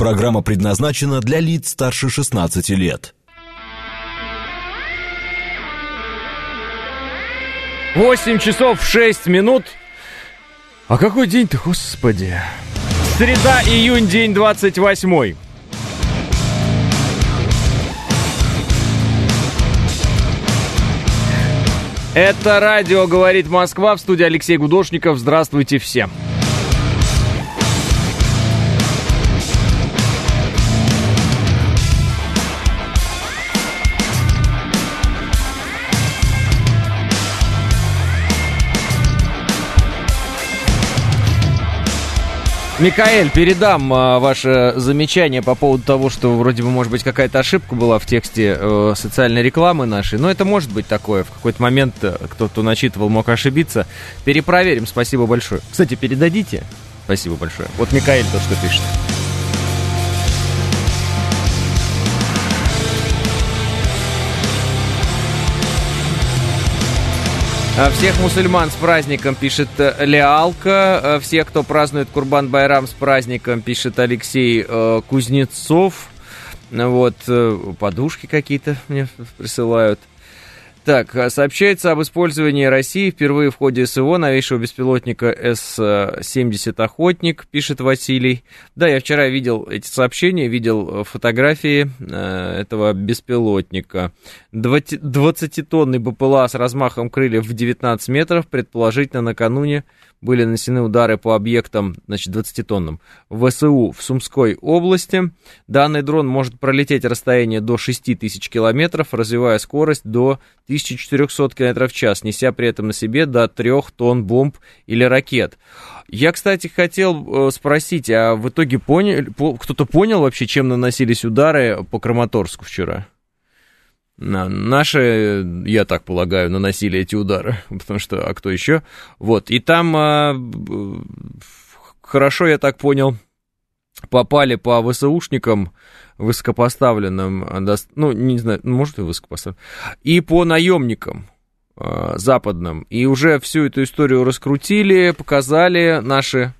Программа предназначена для лиц старше 16 лет. 8 часов 6 минут. А какой день-то, господи? Среда, июнь, день 28. Это радио «Говорит Москва» в студии Алексей Гудошников. Здравствуйте всем. Микаэль, передам а, ваше замечание по поводу того, что вроде бы, может быть, какая-то ошибка была в тексте э, социальной рекламы нашей. Но это может быть такое. В какой-то момент э, кто-то начитывал, мог ошибиться. Перепроверим. Спасибо большое. Кстати, передадите. Спасибо большое. Вот Микаэль то, что пишет. Всех мусульман с праздником, пишет э, Леалка. А Всех, кто празднует Курбан-Байрам с праздником, пишет Алексей э, Кузнецов. Вот, э, подушки какие-то мне присылают. Так, а, сообщается об использовании России впервые в ходе СВО новейшего беспилотника С-70 «Охотник», пишет Василий. Да, я вчера видел эти сообщения, видел фотографии э, этого беспилотника. 20-тонный БПЛА с размахом крыльев в 19 метров, предположительно накануне были нанесены удары по объектам, значит, 20-тонным, ВСУ в Сумской области. Данный дрон может пролететь расстояние до 6000 километров, развивая скорость до 1400 км в час, неся при этом на себе до 3 тонн бомб или ракет. Я, кстати, хотел э, спросить, а в итоге понял, кто-то понял вообще, чем наносились удары по Краматорску вчера? Наши, я так полагаю, наносили эти удары, потому что, а кто еще? Вот, и там, а, хорошо, я так понял, попали по ВСУшникам высокопоставленным, ну, не знаю, может и высокопоставленным, и по наемникам а, западным. И уже всю эту историю раскрутили, показали наши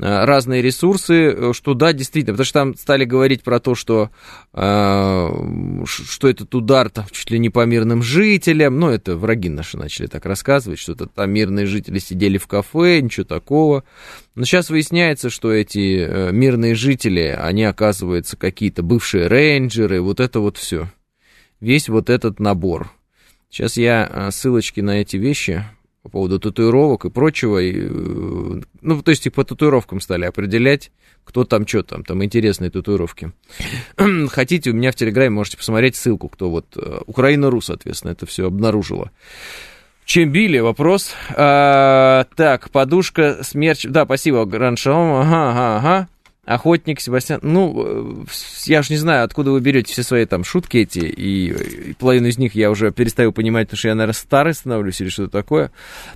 разные ресурсы, э, что да, действительно, потому что там стали говорить про то, что, э, что этот удар там чуть ли не по мирным жителям, ну, это враги наши начали так рассказывать, что -то там мирные жители сидели в кафе, ничего такого. Но сейчас выясняется, что эти мирные жители, они, оказывается, какие-то бывшие рейнджеры, вот это вот все. Весь вот этот набор. Сейчас я ссылочки на эти вещи по поводу татуировок и прочего. И, э, ну, то есть, и по татуировкам стали определять, кто там, что там, там интересные татуировки. Хотите, у меня в Телеграме можете посмотреть ссылку, кто вот, э, Украина.ру, соответственно, это все обнаружила. Чем били? Вопрос. А, так, подушка, смерч. Да, спасибо, Граншаум. Ага, ага, ага. Охотник Себастьян. Ну, я уж не знаю, откуда вы берете все свои там шутки эти, и, и половину из них я уже перестаю понимать, потому что я, наверное, старый становлюсь или что-то такое.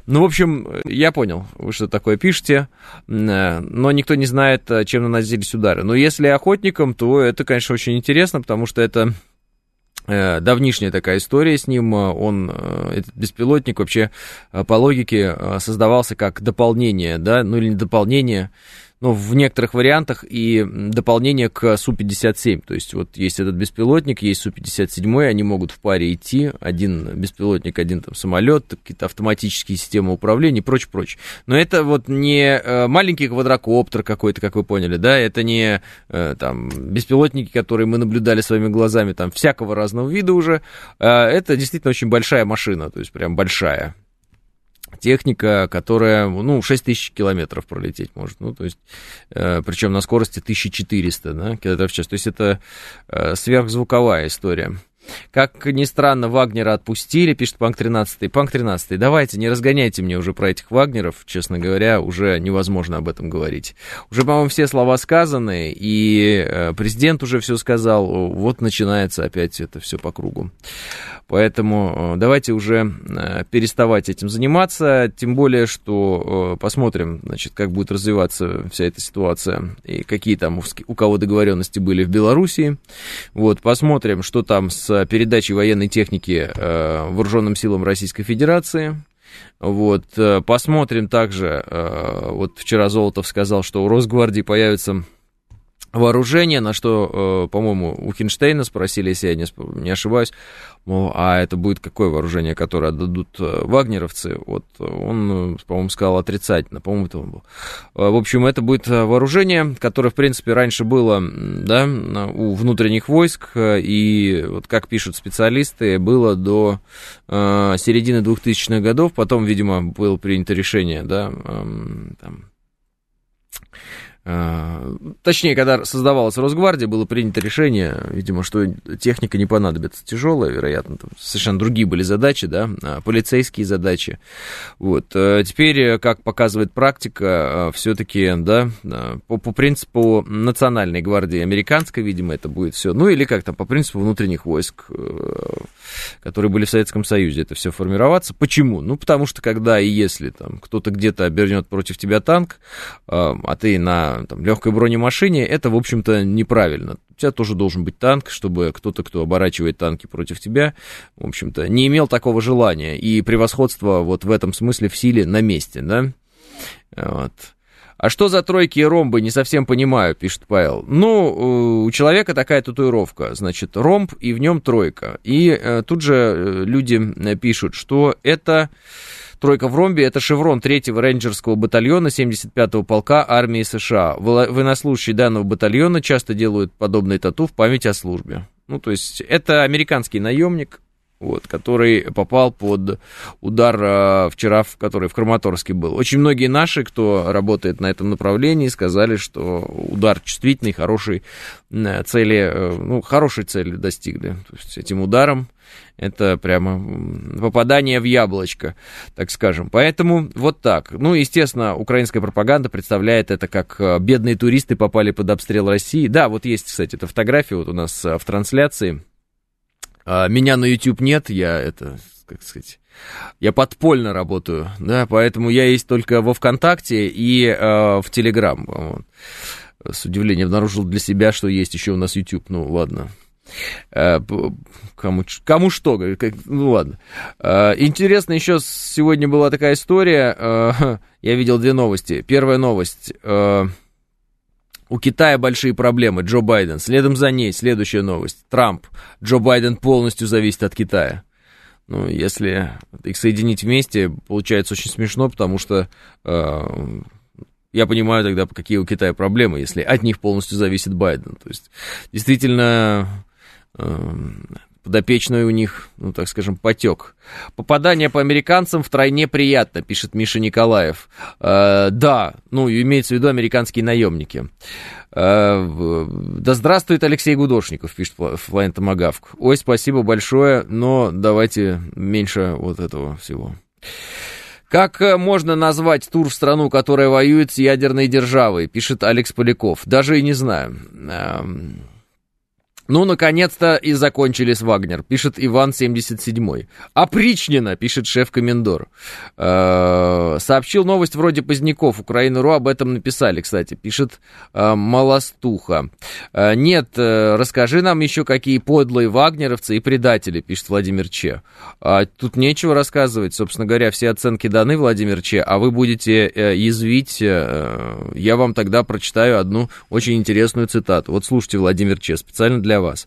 Ну, в общем, я понял, вы что такое пишете, но никто не знает, чем наносились удары. Но если охотником, то это, конечно, очень интересно, потому что это э, давнишняя такая история с ним. Он, э, этот беспилотник вообще э, по логике создавался как дополнение, да, ну или не дополнение, ну, в некоторых вариантах и дополнение к Су-57. То есть вот есть этот беспилотник, есть Су-57, они могут в паре идти, один беспилотник, один там самолет, какие-то автоматические системы управления и прочее, прочее. Но это вот не э, маленький квадрокоптер какой-то, как вы поняли, да, это не э, там беспилотники, которые мы наблюдали своими глазами, там всякого разного вида уже. Э, это действительно очень большая машина, то есть прям большая техника, которая, ну, 6 тысяч километров пролететь может, ну, то есть, э, причем на скорости 1400, да, километров в час, то есть это э, сверхзвуковая история. Как ни странно, Вагнера отпустили, пишет Панк 13. Панк 13, давайте, не разгоняйте мне уже про этих Вагнеров, честно говоря, уже невозможно об этом говорить. Уже, по-моему, все слова сказаны, и э, президент уже все сказал, вот начинается опять это все по кругу. Поэтому э, давайте уже э, переставать этим заниматься, тем более, что посмотрим, значит, как будет развиваться вся эта ситуация, и какие там у кого договоренности были в Белоруссии. Вот, посмотрим, что там с передачи военной техники э, вооруженным силам Российской Федерации. Вот, э, посмотрим также, э, вот вчера Золотов сказал, что у Росгвардии появится вооружение, на что, э, по-моему, у Хинштейна спросили, если я не, ошибаюсь, мол, а это будет какое вооружение, которое отдадут э, вагнеровцы? Вот он, по-моему, сказал отрицательно, по-моему, это он был. Э, в общем, это будет вооружение, которое, в принципе, раньше было, да, у внутренних войск, и вот как пишут специалисты, было до середины 2000-х годов, потом, видимо, было принято решение, да, эм, там, Э, точнее, когда создавалась Росгвардия, было принято решение, видимо, что техника не понадобится тяжелая, вероятно, там совершенно другие были задачи, да, а, полицейские задачи. Вот. Э, теперь, как показывает практика, э, все-таки, да, по, по принципу национальной гвардии американской, видимо, это будет все, ну или как там, по принципу внутренних войск, которые были в Советском Союзе, это все формироваться. Почему? Ну, потому что когда и если там кто-то где-то обернет против тебя танк, а ты на там, легкой бронемашине, это, в общем-то, неправильно. У тебя тоже должен быть танк, чтобы кто-то, кто оборачивает танки против тебя, в общем-то, не имел такого желания. И превосходство вот в этом смысле в силе на месте, да? Вот. А что за тройки и ромбы, не совсем понимаю, пишет Павел. Ну, у человека такая татуировка, значит, ромб и в нем тройка. И э, тут же э, люди пишут, что это Тройка в ромбе – это шеврон 3-го рейнджерского батальона 75-го полка армии США. Военнослужащие данного батальона часто делают подобные тату в память о службе. Ну, то есть, это американский наемник, вот, который попал под удар э, вчера, в, который в Краматорске был. Очень многие наши, кто работает на этом направлении, сказали, что удар чувствительный, хороший э, цели, э, ну, хорошей цели достигли. То есть этим ударом это прямо попадание в яблочко, так скажем. Поэтому вот так. Ну, естественно, украинская пропаганда представляет это как бедные туристы попали под обстрел России. Да, вот есть, кстати, эта фотография вот у нас в трансляции. А, меня на YouTube нет, я это, как сказать, я подпольно работаю, да, поэтому я есть только во ВКонтакте и э, в Телеграм. Вот. С удивлением обнаружил для себя, что есть еще у нас YouTube. Ну, ладно, Э, кому, кому что, ну ладно. Э, интересно, еще сегодня была такая история, э, я видел две новости. Первая новость, у Китая большие проблемы, Джо Байден. Следом за ней следующая новость, Трамп. Джо Байден полностью зависит от Китая. Ну, если их соединить вместе, получается очень смешно, потому что я понимаю тогда, какие у Китая проблемы, если от них полностью зависит Байден. То есть, действительно, Эм, подопечный у них, ну, так скажем, потек. Попадание по американцам втройне приятно, пишет Миша Николаев. Э, да, ну, имеется в виду американские наемники. Э, да здравствует Алексей Гудошников, пишет Флайн Томагавк. Ой, спасибо большое, но давайте меньше вот этого всего. Как э, можно назвать тур в страну, которая воюет с ядерной державой, пишет Алекс Поляков. Даже и не знаю. Эм, ну, наконец-то и закончили с Вагнер, пишет Иван 77-й. Опричнина, пишет шеф-комендор. Э-э- сообщил новость вроде Поздняков. Украина.ру об этом написали, кстати, пишет э- Малостуха. Э- нет, э- расскажи нам еще, какие подлые вагнеровцы и предатели, пишет Владимир Че. А тут нечего рассказывать, собственно говоря, все оценки даны, Владимир Че, а вы будете э- язвить. Э- я вам тогда прочитаю одну очень интересную цитату. Вот слушайте, Владимир Че, специально для для вас.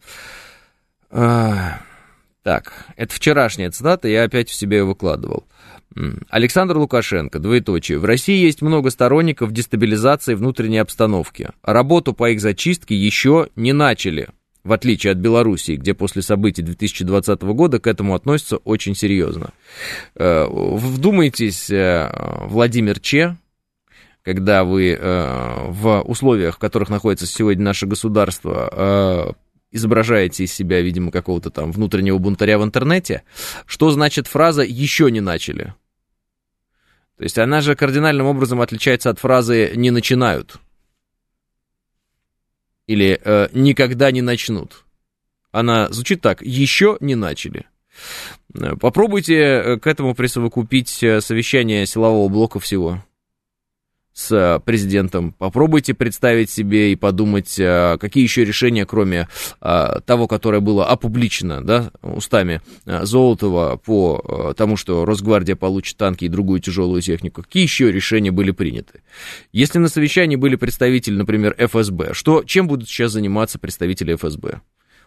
А, так, это вчерашняя цитата, я опять в себе выкладывал. Александр Лукашенко, двоеточие. В России есть много сторонников дестабилизации внутренней обстановки. Работу по их зачистке еще не начали, в отличие от Белоруссии, где после событий 2020 года к этому относятся очень серьезно. Э, вдумайтесь, э, Владимир Че, когда вы э, в условиях, в которых находится сегодня наше государство, изображаете из себя, видимо, какого-то там внутреннего бунтаря в интернете, что значит фраза «еще не начали»? То есть она же кардинальным образом отличается от фразы «не начинают» или э, «никогда не начнут». Она звучит так «еще не начали». Попробуйте э, к этому присовокупить э, совещание силового блока всего. С президентом. Попробуйте представить себе и подумать, а, какие еще решения, кроме а, того, которое было опубличено да, устами Золотова по тому, что Росгвардия получит танки и другую тяжелую технику, какие еще решения были приняты. Если на совещании были представители, например, ФСБ, что, чем будут сейчас заниматься представители ФСБ?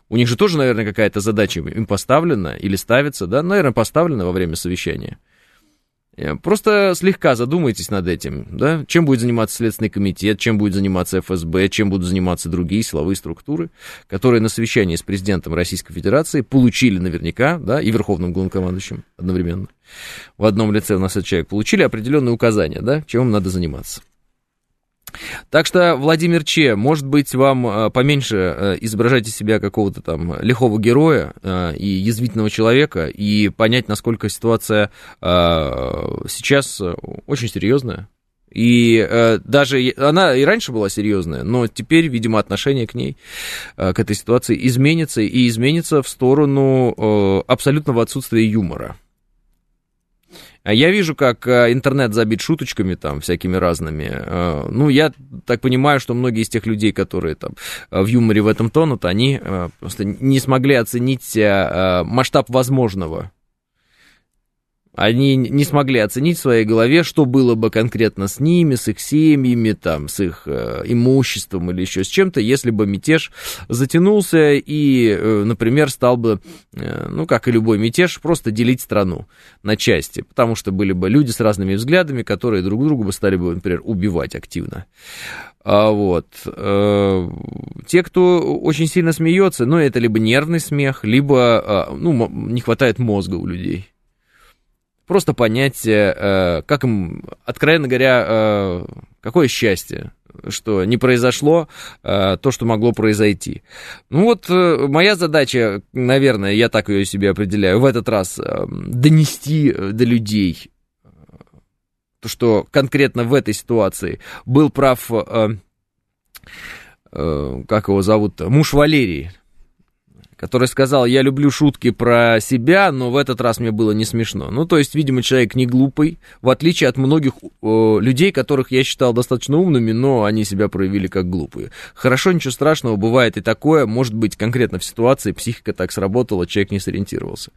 У них же тоже, наверное, какая-то задача им поставлена или ставится, да, наверное, поставлена во время совещания. Э, просто слегка задумайтесь над этим, да, чем будет заниматься Следственный комитет, чем будет заниматься ФСБ, чем будут заниматься другие силовые структуры, которые на совещании с президентом Российской Федерации получили наверняка, да, и Верховным главнокомандующим одновременно, в одном лице у нас этот человек, получили определенные указания, да, чем им надо заниматься. Так что, Владимир Че, может быть, вам э, поменьше э, изображать из себя какого-то там лихого героя э, и язвительного человека, и понять, насколько ситуация сейчас очень серьезная. И даже она и раньше была серьезная, но теперь, видимо, отношение к ней, к этой ситуации изменится, и изменится в сторону абсолютного отсутствия юмора. А я вижу, как э, интернет забит шуточками там всякими разными. Э, ну, я так понимаю, что многие из тех людей, которые там в юморе в этом тонут, они э, просто не смогли оценить масштаб возможного они не смогли оценить в своей голове, что было бы конкретно с ними, с их семьями, там, с их э, имуществом или еще с чем-то, если бы мятеж затянулся и, э, например, стал бы, э, ну, как и любой мятеж, просто делить страну на части, потому что были бы люди с разными взглядами, которые друг друга бы стали бы, например, убивать активно. А вот. Э, те, кто очень сильно смеется, ну, это либо нервный смех, либо, э, ну, не хватает мозга у людей просто понять, э, как им, откровенно говоря, э, какое счастье, что не произошло э, то, что могло произойти. Ну вот моя задача, наверное, я так ее себе определяю, в этот раз донести до людей то, что конкретно в этой ситуации был прав, как его зовут, муж Валерии, который сказал, я люблю шутки про себя, но в этот раз мне было не смешно. Ну, то есть, видимо, человек не глупый, в отличие от многих э, людей, которых я считал достаточно умными, но они себя проявили как глупые. Хорошо, ничего страшного, бывает и такое, может быть, конкретно в ситуации психика так сработала, человек не сориентировался.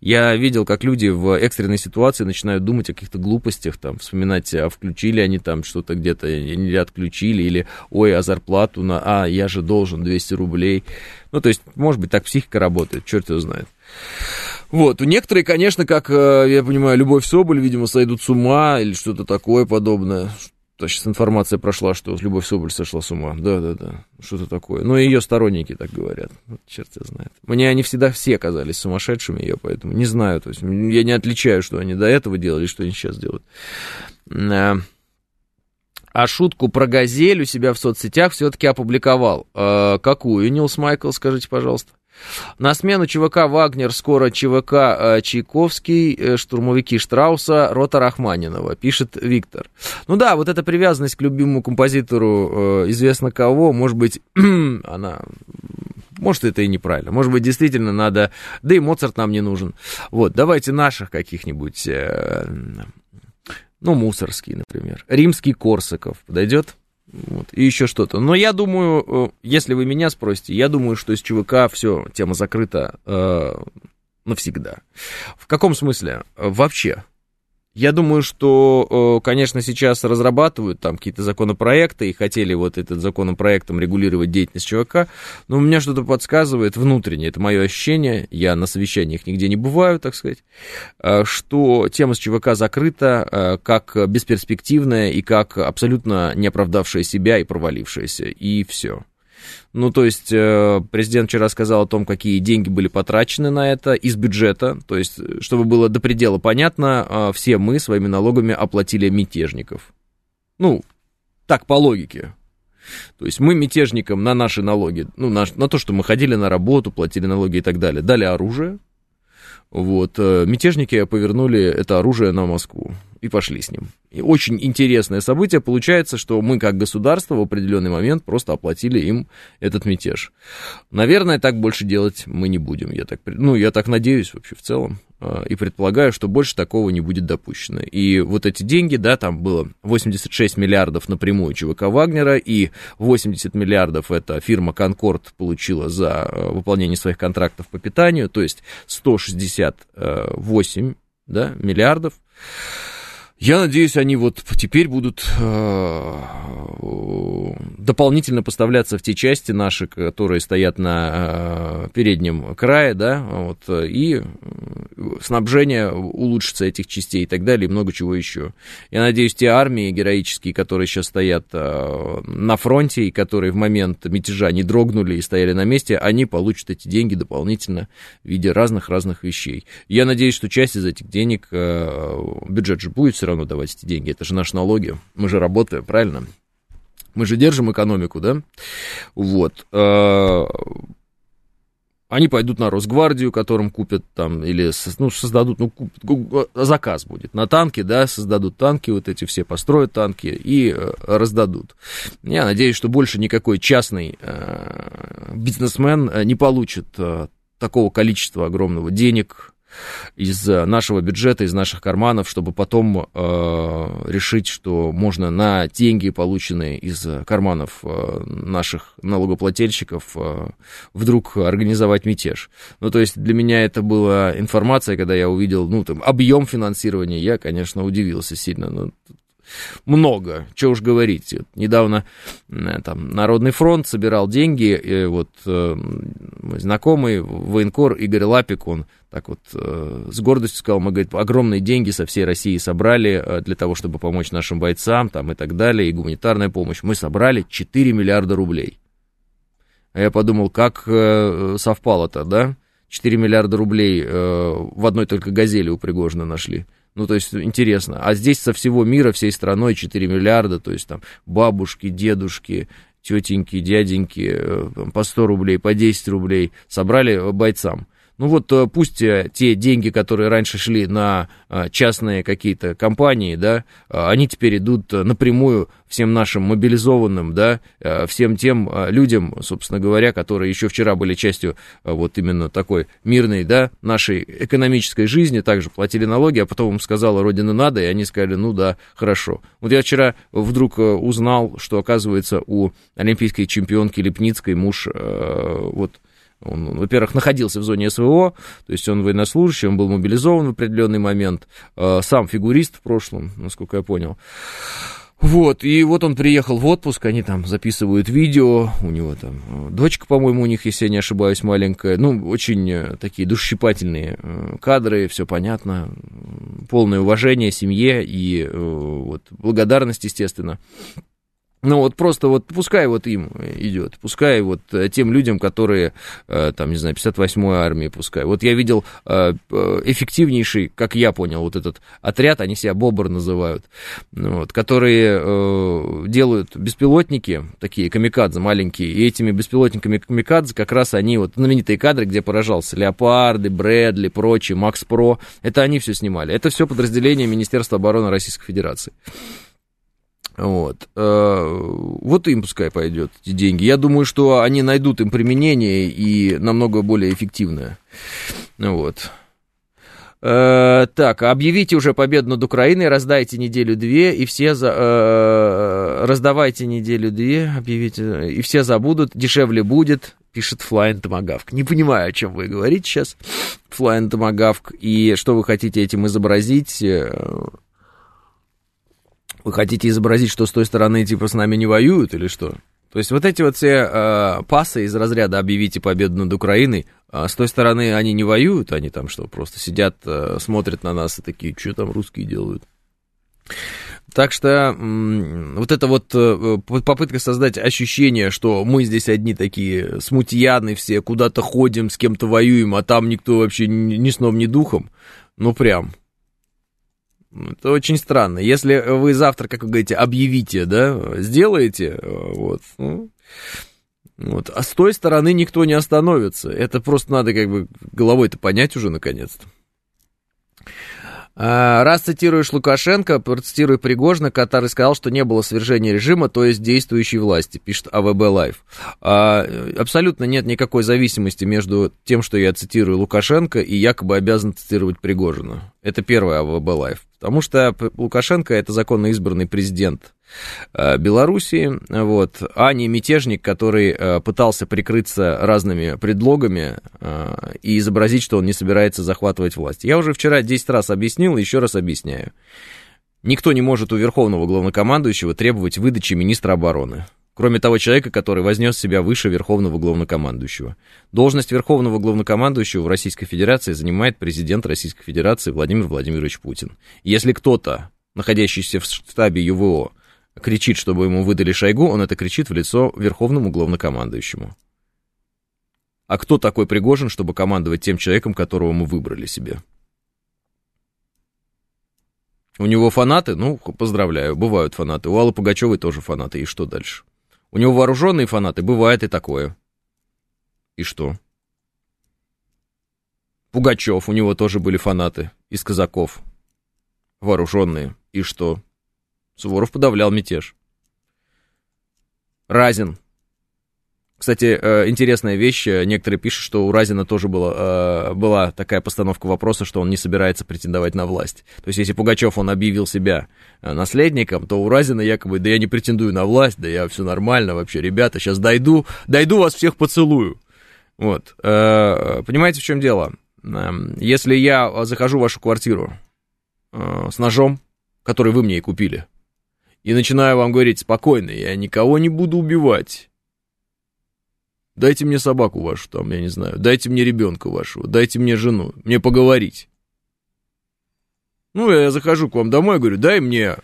Я видел, как люди в экстренной ситуации начинают думать о каких-то глупостях, там, вспоминать, а включили они там что-то где-то, или отключили, или, ой, а зарплату на, а, я же должен 200 рублей. Ну, то есть, может быть, так психика работает, черт его знает. Вот, некоторые, конечно, как э, я понимаю, Любовь Соболь, видимо, сойдут с ума или что-то такое подобное. То сейчас информация прошла, что Любовь Соболь сошла с ума. Да-да-да, что-то такое. Но ее сторонники так говорят. Вот, черт его знает. Мне они всегда все казались сумасшедшими, я поэтому не знаю. То есть я не отличаю, что они до этого делали, что они сейчас делают. А шутку про газель у себя в соцсетях все-таки опубликовал. Э, какую, Нилс Майкл, скажите, пожалуйста? На смену ЧВК «Вагнер» скоро ЧВК э, «Чайковский», э, штурмовики Штрауса, рота Рахманинова, пишет Виктор. Ну да, вот эта привязанность к любимому композитору э, известно кого, может быть, она... Может, это и неправильно. Может быть, действительно надо... Да и Моцарт нам не нужен. Вот, давайте наших каких-нибудь э, ну, Мусорский, например. Римский Корсаков подойдет? Вот, и еще что-то. Но я думаю, э, если вы меня спросите, я думаю, что из ЧВК все, тема закрыта э, навсегда. В каком смысле? Вообще. Я думаю, что, э, конечно, сейчас разрабатывают там какие-то законопроекты и хотели вот этот законопроектом регулировать деятельность ЧВК, но у меня что-то подсказывает внутренне, это мое ощущение, я на совещаниях нигде не бываю, так сказать, э, что тема с ЧВК закрыта э, как бесперспективная и как абсолютно не оправдавшая себя и провалившаяся, и все. Ну, то есть э, президент вчера сказал о том, какие деньги были потрачены на это из бюджета. То есть, чтобы было до предела понятно, э, все мы своими налогами оплатили мятежников. Ну, так по логике. То есть мы мятежникам на наши налоги, ну, на, на то, что мы ходили на работу, платили налоги и так далее, дали оружие. Вот, э, мятежники повернули это оружие на Москву. И пошли с ним. И очень интересное событие. Получается, что мы, как государство, в определенный момент просто оплатили им этот мятеж. Наверное, так больше делать мы не будем. Я так, ну, я так надеюсь вообще в целом. А, и предполагаю, что больше такого не будет допущено. И вот эти деньги, да, там было 86 миллиардов напрямую ЧВК Вагнера, и 80 миллиардов эта фирма Конкорд получила за э, выполнение своих контрактов по питанию, то есть 168 да, миллиардов. Я надеюсь, они вот теперь будут э, дополнительно поставляться в те части наши, которые стоят на э, переднем крае, да, вот, и снабжение улучшится этих частей и так далее, и много чего еще. Я надеюсь, те армии героические, которые сейчас стоят э, на фронте, и которые в момент мятежа не дрогнули и стояли на месте, они получат эти деньги дополнительно в виде разных-разных вещей. Я надеюсь, что часть из этих денег, бюджет же будет все равно давать эти деньги. Это же наши налоги. Мы же работаем, правильно? Мы же держим экономику, да? Вот. Э, они пойдут на Росгвардию, которым купят там, или ну, создадут, ну, купят, заказ будет на танки, да, создадут танки, вот эти все построят танки и э, раздадут. Я надеюсь, что больше никакой частный э, бизнесмен не получит такого количества огромного денег, из э, нашего бюджета, из наших карманов, чтобы потом э, решить, что можно на деньги, полученные из карманов э, наших налогоплательщиков, э, вдруг организовать мятеж. Ну, то есть для меня это была информация, когда я увидел, ну, там, объем финансирования, я, конечно, удивился сильно. Ну, много, что уж говорить. Недавно там, Народный фронт собирал деньги, и вот э, мой знакомый, военкор Игорь Лапик, он так вот э, с гордостью сказал, мы, говорит, огромные деньги со всей России собрали э, для того, чтобы помочь нашим бойцам там, и так далее, и гуманитарная помощь. Мы собрали 4 миллиарда рублей. А я подумал, как э, совпало-то, да? 4 миллиарда рублей э, в одной только «Газели» у Пригожина нашли. Ну, то есть, интересно. А здесь со всего мира, всей страной 4 миллиарда, то есть там бабушки, дедушки, тетеньки, дяденьки э, по 100 рублей, по 10 рублей собрали бойцам. Ну вот э, пусть э, те деньги, которые раньше шли на э, частные какие-то компании, да, они теперь идут напрямую всем нашим мобилизованным, да, всем тем людям, собственно говоря, которые еще вчера были частью вот именно такой мирной, да, нашей экономической жизни, также платили налоги, а потом им сказала Родина надо, и они сказали, ну да, хорошо. Вот я вчера вдруг узнал, что, оказывается, у олимпийской чемпионки Лепницкой муж вот он, во-первых, находился в зоне СВО, то есть он военнослужащий, он был мобилизован в определенный момент, э, сам фигурист в прошлом, насколько я понял. Вот, и вот он приехал в отпуск, они там записывают видео, у него там э, дочка, по-моему, у них, если я не ошибаюсь, маленькая, ну, очень э, такие душесчипательные кадры, все понятно, полное уважение семье и вот благодарность, естественно. Ну вот просто вот пускай вот им идет, пускай вот э, тем людям, которые, э, там, не знаю, 58-й армии, пускай. Вот я видел э, эффективнейший, как я понял, вот этот отряд, они себя Бобр называют, вот, которые делают беспилотники, такие камикадзе маленькие, и этими беспилотниками камикадзе как раз они, вот знаменитые кадры, где поражался Леопарды, Брэдли, прочие, Макс Про, это они все снимали. Это все подразделение Министерства обороны Российской Федерации. Вот. Э, вот им пускай пойдет эти деньги. Я думаю, что они найдут им применение и намного более эффективное. Вот. Э, так, объявите уже победу над Украиной, раздайте неделю-две, и все за... Э, раздавайте неделю-две, объявите, и все забудут, дешевле будет, пишет Flying Tomahawk. Не понимаю, о чем вы говорите сейчас, Flying Tomahawk, и что вы хотите этим изобразить. Вы хотите изобразить, что с той стороны типа с нами не воюют или что? То есть вот эти вот все э, пасы из разряда «объявите победу над Украиной», э, с той стороны они не воюют, они там что, просто сидят, э, смотрят на нас и такие, что там русские делают? Так что вот эта вот э, попытка создать ощущение, что мы здесь одни такие смутьяны все, куда-то ходим, с кем-то воюем, а там никто вообще ни сном, ни духом, ну прям, это очень странно. Если вы завтра, как вы говорите, объявите, да, сделаете, вот, ну, вот. А с той стороны никто не остановится. Это просто надо как бы головой-то понять уже наконец-то. А, раз цитируешь Лукашенко, процитирую Пригожина, который сказал, что не было свержения режима, то есть действующей власти, пишет АВБ Лайф. А, абсолютно нет никакой зависимости между тем, что я цитирую Лукашенко, и якобы обязан цитировать Пригожина. Это первое АВБ Лайф. Потому что Лукашенко это законно избранный президент Э, Белоруссии, вот, а не мятежник, который э, пытался прикрыться разными предлогами э, и изобразить, что он не собирается захватывать власть. Я уже вчера 10 раз объяснил еще раз объясняю. Никто не может у верховного главнокомандующего требовать выдачи министра обороны. Кроме того человека, который вознес себя выше верховного главнокомандующего. Должность верховного главнокомандующего в Российской Федерации занимает президент Российской Федерации Владимир Владимирович Путин. Если кто-то, находящийся в штабе ЮВО, кричит, чтобы ему выдали Шойгу, он это кричит в лицо верховному главнокомандующему. А кто такой Пригожин, чтобы командовать тем человеком, которого мы выбрали себе? У него фанаты? Ну, поздравляю, бывают фанаты. У Аллы Пугачевой тоже фанаты. И что дальше? У него вооруженные фанаты? Бывает и такое. И что? Пугачев, у него тоже были фанаты из казаков. Вооруженные. И что? Суворов подавлял мятеж. Разин. Кстати, э, интересная вещь. Некоторые пишут, что у Разина тоже была, э, была такая постановка вопроса, что он не собирается претендовать на власть. То есть, если Пугачев, он объявил себя э, наследником, то у Разина якобы, да я не претендую на власть, да я все нормально вообще, ребята, сейчас дойду, дойду вас всех поцелую. Вот. Понимаете, в чем дело? Эм, если я захожу в вашу квартиру с ножом, который вы мне и купили, и начинаю вам говорить спокойно, я никого не буду убивать. Дайте мне собаку вашу там, я не знаю, дайте мне ребенка вашего, дайте мне жену, мне поговорить. Ну, я захожу к вам домой, говорю, дай мне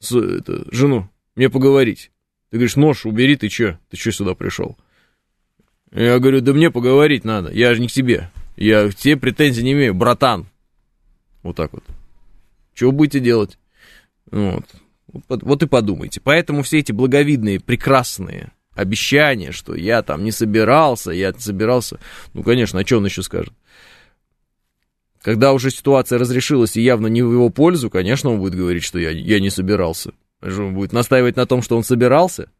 с, это, жену, мне поговорить. Ты говоришь, нож убери, ты чё? Ты чё сюда пришел? Я говорю, да мне поговорить надо, я же не к тебе. Я к тебе претензий не имею, братан. Вот так вот. Что будете делать? Вот. Вот и подумайте. Поэтому все эти благовидные, прекрасные обещания, что я там не собирался, я собирался, ну, конечно, а что он еще скажет? Когда уже ситуация разрешилась и явно не в его пользу, конечно, он будет говорить, что я, я не собирался. Он будет настаивать на том, что он собирался?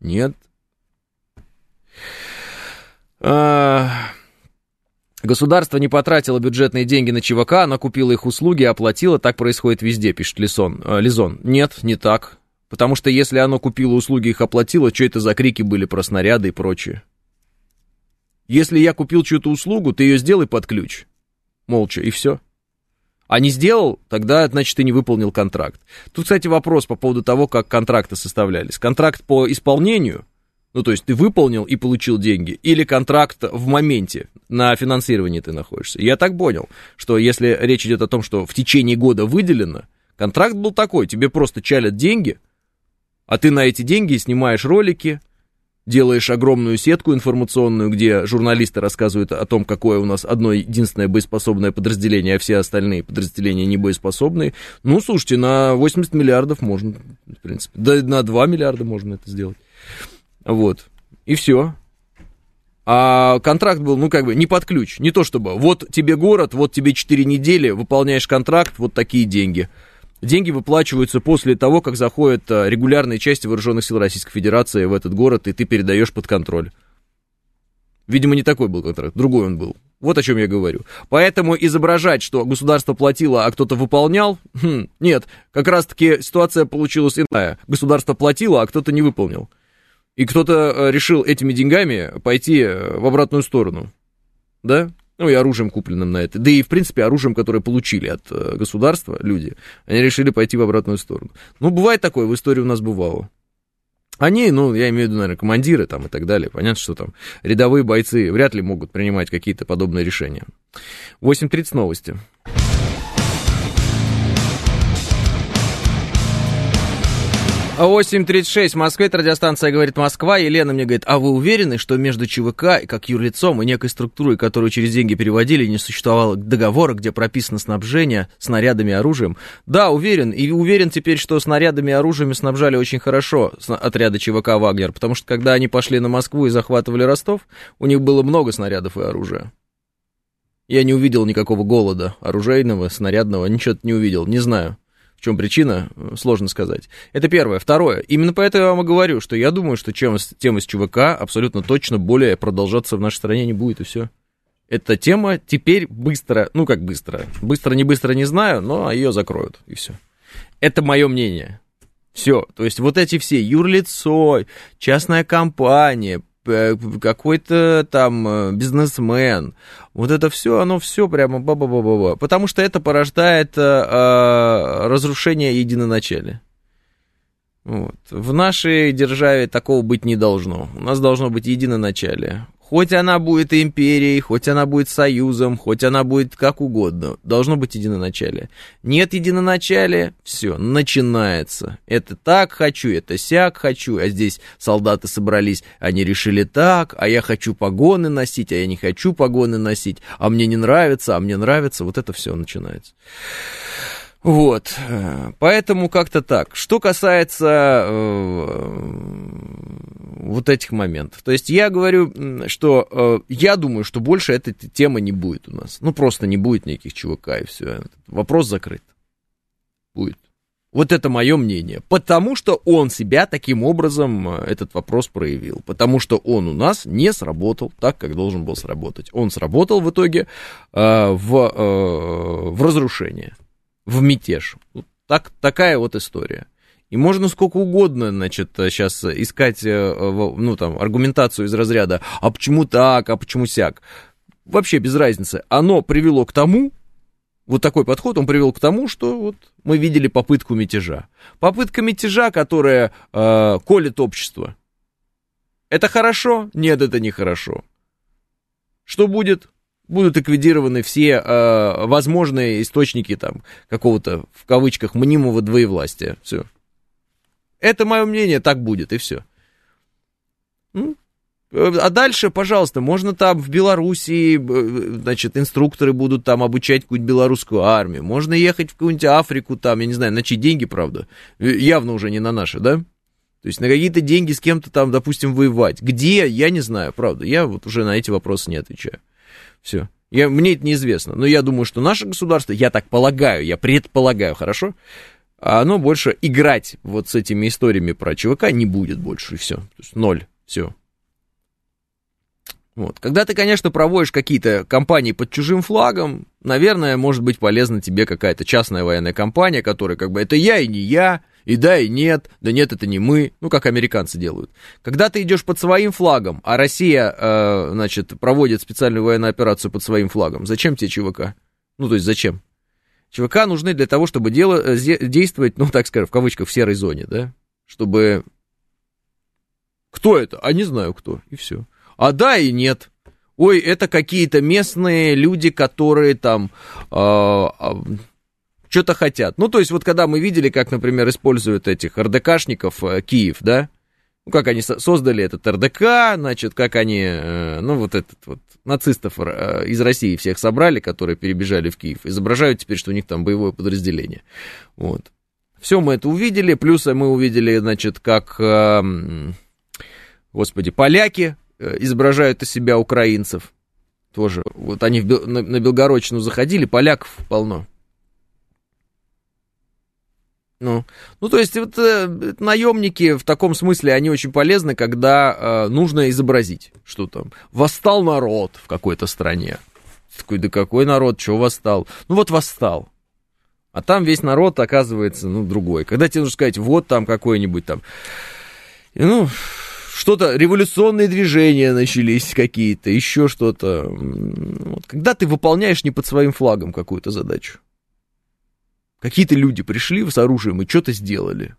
Нет. А... Государство не потратило бюджетные деньги на ЧВК, оно купило их услуги оплатило. Так происходит везде, пишет Лисон. Э, Лизон. Нет, не так. Потому что если оно купило услуги их оплатило, что это за крики были про снаряды и прочее? Если я купил чью-то услугу, ты ее сделай под ключ. Молча, и все. А не сделал, тогда, значит, ты не выполнил контракт. Тут, кстати, вопрос по поводу того, как контракты составлялись. Контракт по исполнению ну, то есть ты выполнил и получил деньги, или контракт в моменте на финансировании ты находишься. Я так понял, что если речь идет о том, что в течение года выделено, контракт был такой, тебе просто чалят деньги, а ты на эти деньги снимаешь ролики, делаешь огромную сетку информационную, где журналисты рассказывают о том, какое у нас одно единственное боеспособное подразделение, а все остальные подразделения не боеспособные. Ну, слушайте, на 80 миллиардов можно, в принципе, да на 2 миллиарда можно это сделать. Вот. И все. А контракт был, ну, как бы, не под ключ. Не то чтобы, вот тебе город, вот тебе 4 недели, выполняешь контракт, вот такие деньги. Деньги выплачиваются после того, как заходят а, регулярные части вооруженных сил Российской Федерации в этот город, и ты передаешь под контроль. Видимо, не такой был контракт, другой он был. Вот о чем я говорю. Поэтому изображать, что государство платило, а кто-то выполнял, хм, нет, как раз-таки ситуация получилась иная. Государство платило, а кто-то не выполнил. И кто-то э, решил этими деньгами пойти э, в обратную сторону. Да? Ну, и оружием купленным на это. Да и, в принципе, оружием, которое получили от э, государства люди, они решили пойти в обратную сторону. Ну, бывает такое, в истории у нас бывало. Они, ну, я имею в виду, наверное, командиры там и так далее. Понятно, что там рядовые бойцы вряд ли могут принимать какие-то подобные решения. 8.30 новости. 8.36 в Москве, это радиостанция «Говорит Москва». Елена мне говорит, а вы уверены, что между ЧВК, как юрлицом, и некой структурой, которую через деньги переводили, не существовало договора, где прописано снабжение снарядами и оружием? Да, уверен. И уверен теперь, что снарядами и оружием снабжали очень хорошо отряды ЧВК «Вагнер», потому что когда они пошли на Москву и захватывали Ростов, у них было много снарядов и оружия. Я не увидел никакого голода оружейного, снарядного, ничего не увидел, не знаю. В чем причина, сложно сказать. Это первое. Второе. Именно поэтому я вам и говорю, что я думаю, что чем, тема с ЧВК абсолютно точно более продолжаться в нашей стране не будет, и все. Эта тема теперь быстро, ну как быстро, быстро не быстро не знаю, но ее закроют, и все. Это мое мнение. Все, то есть вот эти все юрлицо, частная компания, какой-то там э, бизнесмен, вот это все, оно все прямо ба-ба-ба-ба-ба, потому что это порождает а, разрушение единоначалия. Вот. В нашей державе такого быть не должно. У нас должно быть единоначалие. Хоть она будет империей, хоть она будет союзом, хоть она будет как угодно, должно быть единоначалие. Нет единоначалия, все, начинается. Это так хочу, это сяк хочу, а здесь солдаты собрались, они решили так, а я хочу погоны носить, а я не хочу погоны носить, а мне не нравится, а мне нравится, вот это все начинается. Вот, поэтому как-то так. Что касается э, вот этих моментов. То есть я говорю, что э, я думаю, что больше этой темы не будет у нас. Ну, просто не будет никаких ЧВК и все. Вопрос закрыт. Будет. Вот это мое мнение. Потому что он себя таким образом, э, этот вопрос проявил. Потому что он у нас не сработал так, как должен был сработать. Он сработал в итоге э, в, э, в разрушение в мятеж. Так, такая вот история. И можно сколько угодно, значит, сейчас искать, э, ну, там, аргументацию из разряда, а почему так, а почему сяк. Вообще без разницы. Оно привело к тому, вот такой подход, он привел к тому, что вот мы видели попытку мятежа. Попытка мятежа, которая э, колет общество. Это хорошо? Нет, это не хорошо. Что будет? Будут ликвидированы все э, возможные источники там какого-то, в кавычках, мнимого двоевластия. Все. Это мое мнение, так будет, и все. А дальше, пожалуйста, можно там в Белоруссии, значит, инструкторы будут там обучать какую-нибудь белорусскую армию. Можно ехать в какую-нибудь Африку, там, я не знаю, на чьи деньги, правда. Явно уже не на наши, да? То есть на какие-то деньги с кем-то там, допустим, воевать. Где, я не знаю, правда. Я вот уже на эти вопросы не отвечаю. Все. Я, мне это неизвестно, но я думаю, что наше государство, я так полагаю, я предполагаю, хорошо, оно больше играть вот с этими историями про ЧВК не будет больше, и все. То есть ноль, все. Вот. Когда ты, конечно, проводишь какие-то кампании под чужим флагом, наверное, может быть полезна тебе какая-то частная военная компания, которая как бы это я и не я, и да, и нет, да нет, это не мы, ну, как американцы делают. Когда ты идешь под своим флагом, а Россия, э, значит, проводит специальную военную операцию под своим флагом, зачем тебе ЧВК? Ну, то есть зачем? ЧВК нужны для того, чтобы дело, э, действовать, ну, так скажем, в кавычках, в серой зоне, да? Чтобы... Кто это? А не знаю кто, и все. А да и нет. Ой, это какие-то местные люди, которые там... Э, что-то хотят. Ну, то есть, вот когда мы видели, как, например, используют этих РДКшников э, Киев, да, ну, как они создали этот РДК, значит, как они, э, ну, вот этот вот нацистов э, из России всех собрали, которые перебежали в Киев, изображают теперь, что у них там боевое подразделение. Вот. Все мы это увидели, плюс мы увидели, значит, как, господи, поляки изображают из себя украинцев. Тоже, вот они на Белгородчину заходили, поляков полно. Ну, ну, то есть вот э, наемники в таком смысле, они очень полезны, когда э, нужно изобразить, что там восстал народ в какой-то стране. Такой, да какой народ, чего восстал? Ну вот восстал. А там весь народ оказывается, ну, другой. Когда тебе нужно сказать, вот там какой-нибудь там, ну, что-то, революционные движения начались какие-то, еще что-то. Вот, когда ты выполняешь не под своим флагом какую-то задачу. Какие-то люди пришли с оружием и что-то сделали.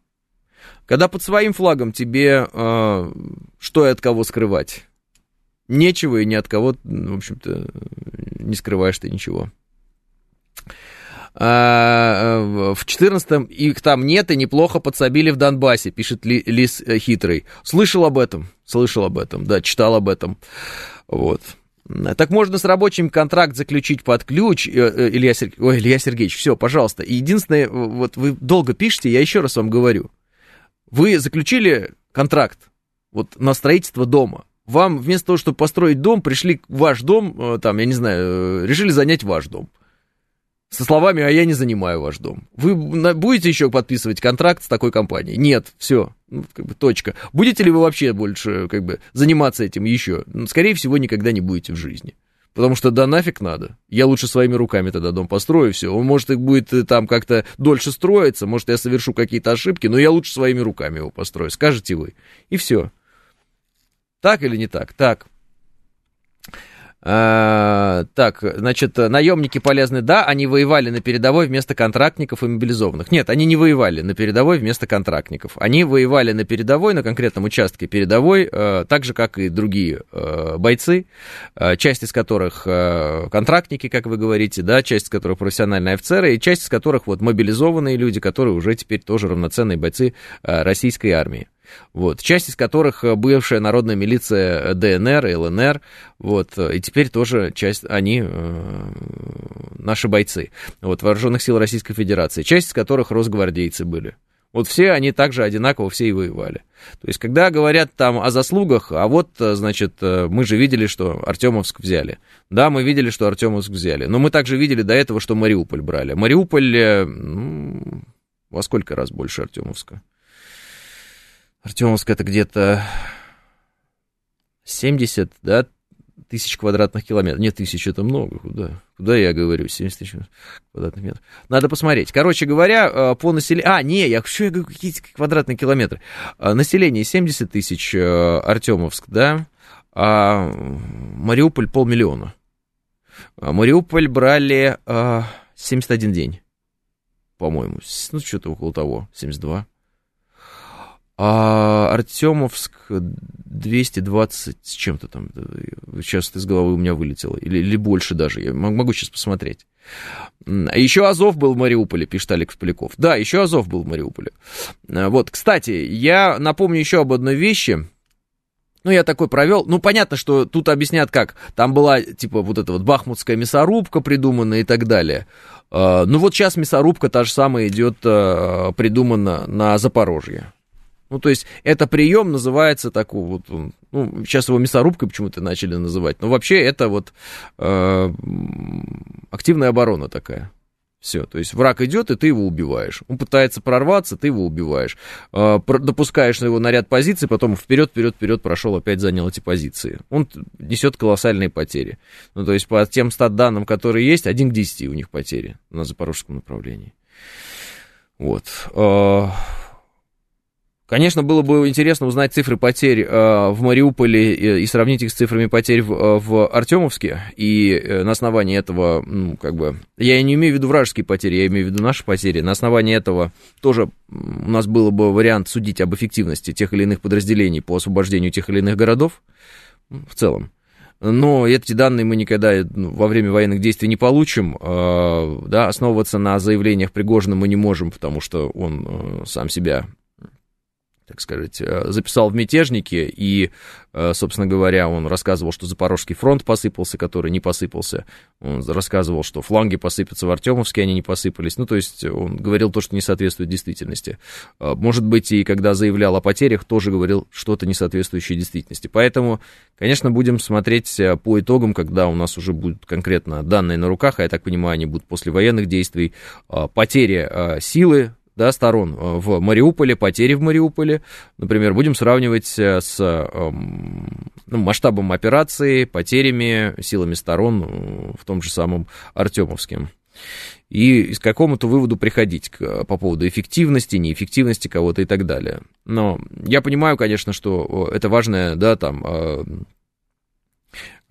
Когда под своим флагом тебе э, что и от кого скрывать? Нечего и ни от кого, в общем-то, не скрываешь ты ничего. А, в 14-м их там нет и неплохо подсобили в Донбассе, пишет Ли, Лис Хитрый. Слышал об этом, слышал об этом, да, читал об этом. Вот. Так можно с рабочим контракт заключить под ключ, э, э, Илья, Сер... Ой, Илья Сергеевич, все, пожалуйста. Единственное, вот вы долго пишете, я еще раз вам говорю. Вы заключили контракт вот на строительство дома. Вам вместо того, чтобы построить дом, пришли ваш дом, э, там, я не знаю, э, решили занять ваш дом. Со словами, а я не занимаю ваш дом. Вы будете еще подписывать контракт с такой компанией? Нет, все, ну, как бы точка. Будете ли вы вообще больше как бы заниматься этим еще? Ну, скорее всего, никогда не будете в жизни. Потому что да нафиг надо. Я лучше своими руками тогда дом построю, все. Он, может, и будет э, там как-то дольше строиться, может, я совершу какие-то ошибки, но я лучше своими руками его построю, скажете вы. И все. Так или не так? Так. А, так, значит, наемники полезны, да, они воевали на передовой вместо контрактников и мобилизованных. Нет, они не воевали на передовой вместо контрактников. Они воевали на передовой, на конкретном участке передовой, э, так же, как и другие э, бойцы, э, часть из которых контрактники, как вы говорите, да, часть из которых профессиональные офицеры, и часть из которых вот мобилизованные люди, которые уже теперь тоже равноценные бойцы российской армии вот, часть из которых э, бывшая народная милиция ДНР и ЛНР, вот, и теперь тоже часть, они э, наши бойцы, вот, вооруженных сил Российской Федерации, часть из которых росгвардейцы были. Вот все они также одинаково все и воевали. То есть, когда говорят там о заслугах, а вот, э, значит, мы же видели, что Артемовск взяли. Да, мы видели, что Артемовск взяли. Но мы также видели до этого, что Мариуполь брали. Мариуполь, ну, во сколько раз больше Артемовска? Артемовск это где-то 70, да, тысяч квадратных километров. Нет, тысяч это много. Куда? Куда я говорю? 70 тысяч квадратных метров. Надо посмотреть. Короче говоря, э, по населению... А, не, я что я говорю, какие квадратные километры? Э, население 70 тысяч э, Артемовск, да, а Мариуполь полмиллиона. А Мариуполь брали 71 день, по-моему. Ну, что-то около того, 72. А Артемовск 220 с чем-то там. Сейчас из головы у меня вылетело. Или, или больше даже. Я могу сейчас посмотреть. А еще Азов был в Мариуполе, пишет Алекс Поляков. Да, еще Азов был в Мариуполе. А, вот, кстати, я напомню еще об одной вещи. Ну, я такой провел. Ну, понятно, что тут объяснят как. Там была, типа, вот эта вот бахмутская мясорубка придумана и так далее. А, ну, вот сейчас мясорубка та же самая идет придумана на Запорожье. Ну, то есть, это прием называется такой вот, ну, сейчас его мясорубкой почему-то начали называть, но вообще это вот э, активная оборона такая. Все, то есть враг идет, и ты его убиваешь. Он пытается прорваться, ты его убиваешь. Э, допускаешь на его наряд позиции, потом вперед, вперед, вперед прошел, опять занял эти позиции. Он несет колоссальные потери. Ну, то есть, по тем стат данным, которые есть, 1 к 10 у них потери на запорожском направлении. Вот. Э, Конечно, было бы интересно узнать цифры потерь э, в Мариуполе и, и сравнить их с цифрами потерь в, э, в Артемовске. И э, на основании этого, ну, как бы, я не имею в виду вражеские потери, я имею в виду наши потери. На основании этого тоже у нас было бы вариант судить об эффективности тех или иных подразделений по освобождению тех или иных городов в целом. Но эти данные мы никогда ну, во время военных действий не получим. Э, да, основываться на заявлениях Пригожина мы не можем, потому что он э, сам себя так сказать, э, записал в мятежники, и, э, собственно говоря, он рассказывал, что Запорожский фронт посыпался, который не посыпался. Он рассказывал, что фланги посыпятся в Артемовске, они не посыпались. Ну, то есть он говорил то, что не соответствует действительности. Э, может быть, и когда заявлял о потерях, тоже говорил что-то не соответствующее действительности. Поэтому, конечно, будем смотреть по итогам, когда у нас уже будут конкретно данные на руках, а я так понимаю, они будут после военных действий, потери силы да, сторон э, в Мариуполе, потери в Мариуполе, например, будем сравнивать э, с эм, ну, масштабом операции, потерями, силами сторон э, в том же самом Артемовске. И к какому-то выводу приходить по поводу эффективности, неэффективности кого-то и так далее. Но я понимаю, конечно, что это важное, да, там,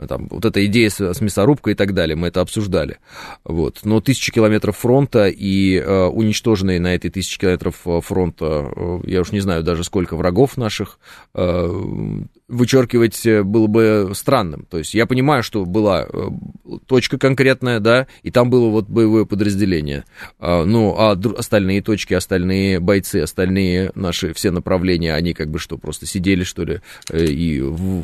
там, вот эта идея с, с мясорубкой и так далее, мы это обсуждали. Вот. Но тысячи километров фронта и э, уничтоженные на этой тысячи километров э, фронта, э, я уж не знаю даже сколько врагов наших, э, вычеркивать э, было бы странным. То есть я понимаю, что была э, точка конкретная, да, и там было вот боевое подразделение. А, ну, а остальные точки, остальные бойцы, остальные наши все направления, они как бы что, просто сидели, что ли, э, и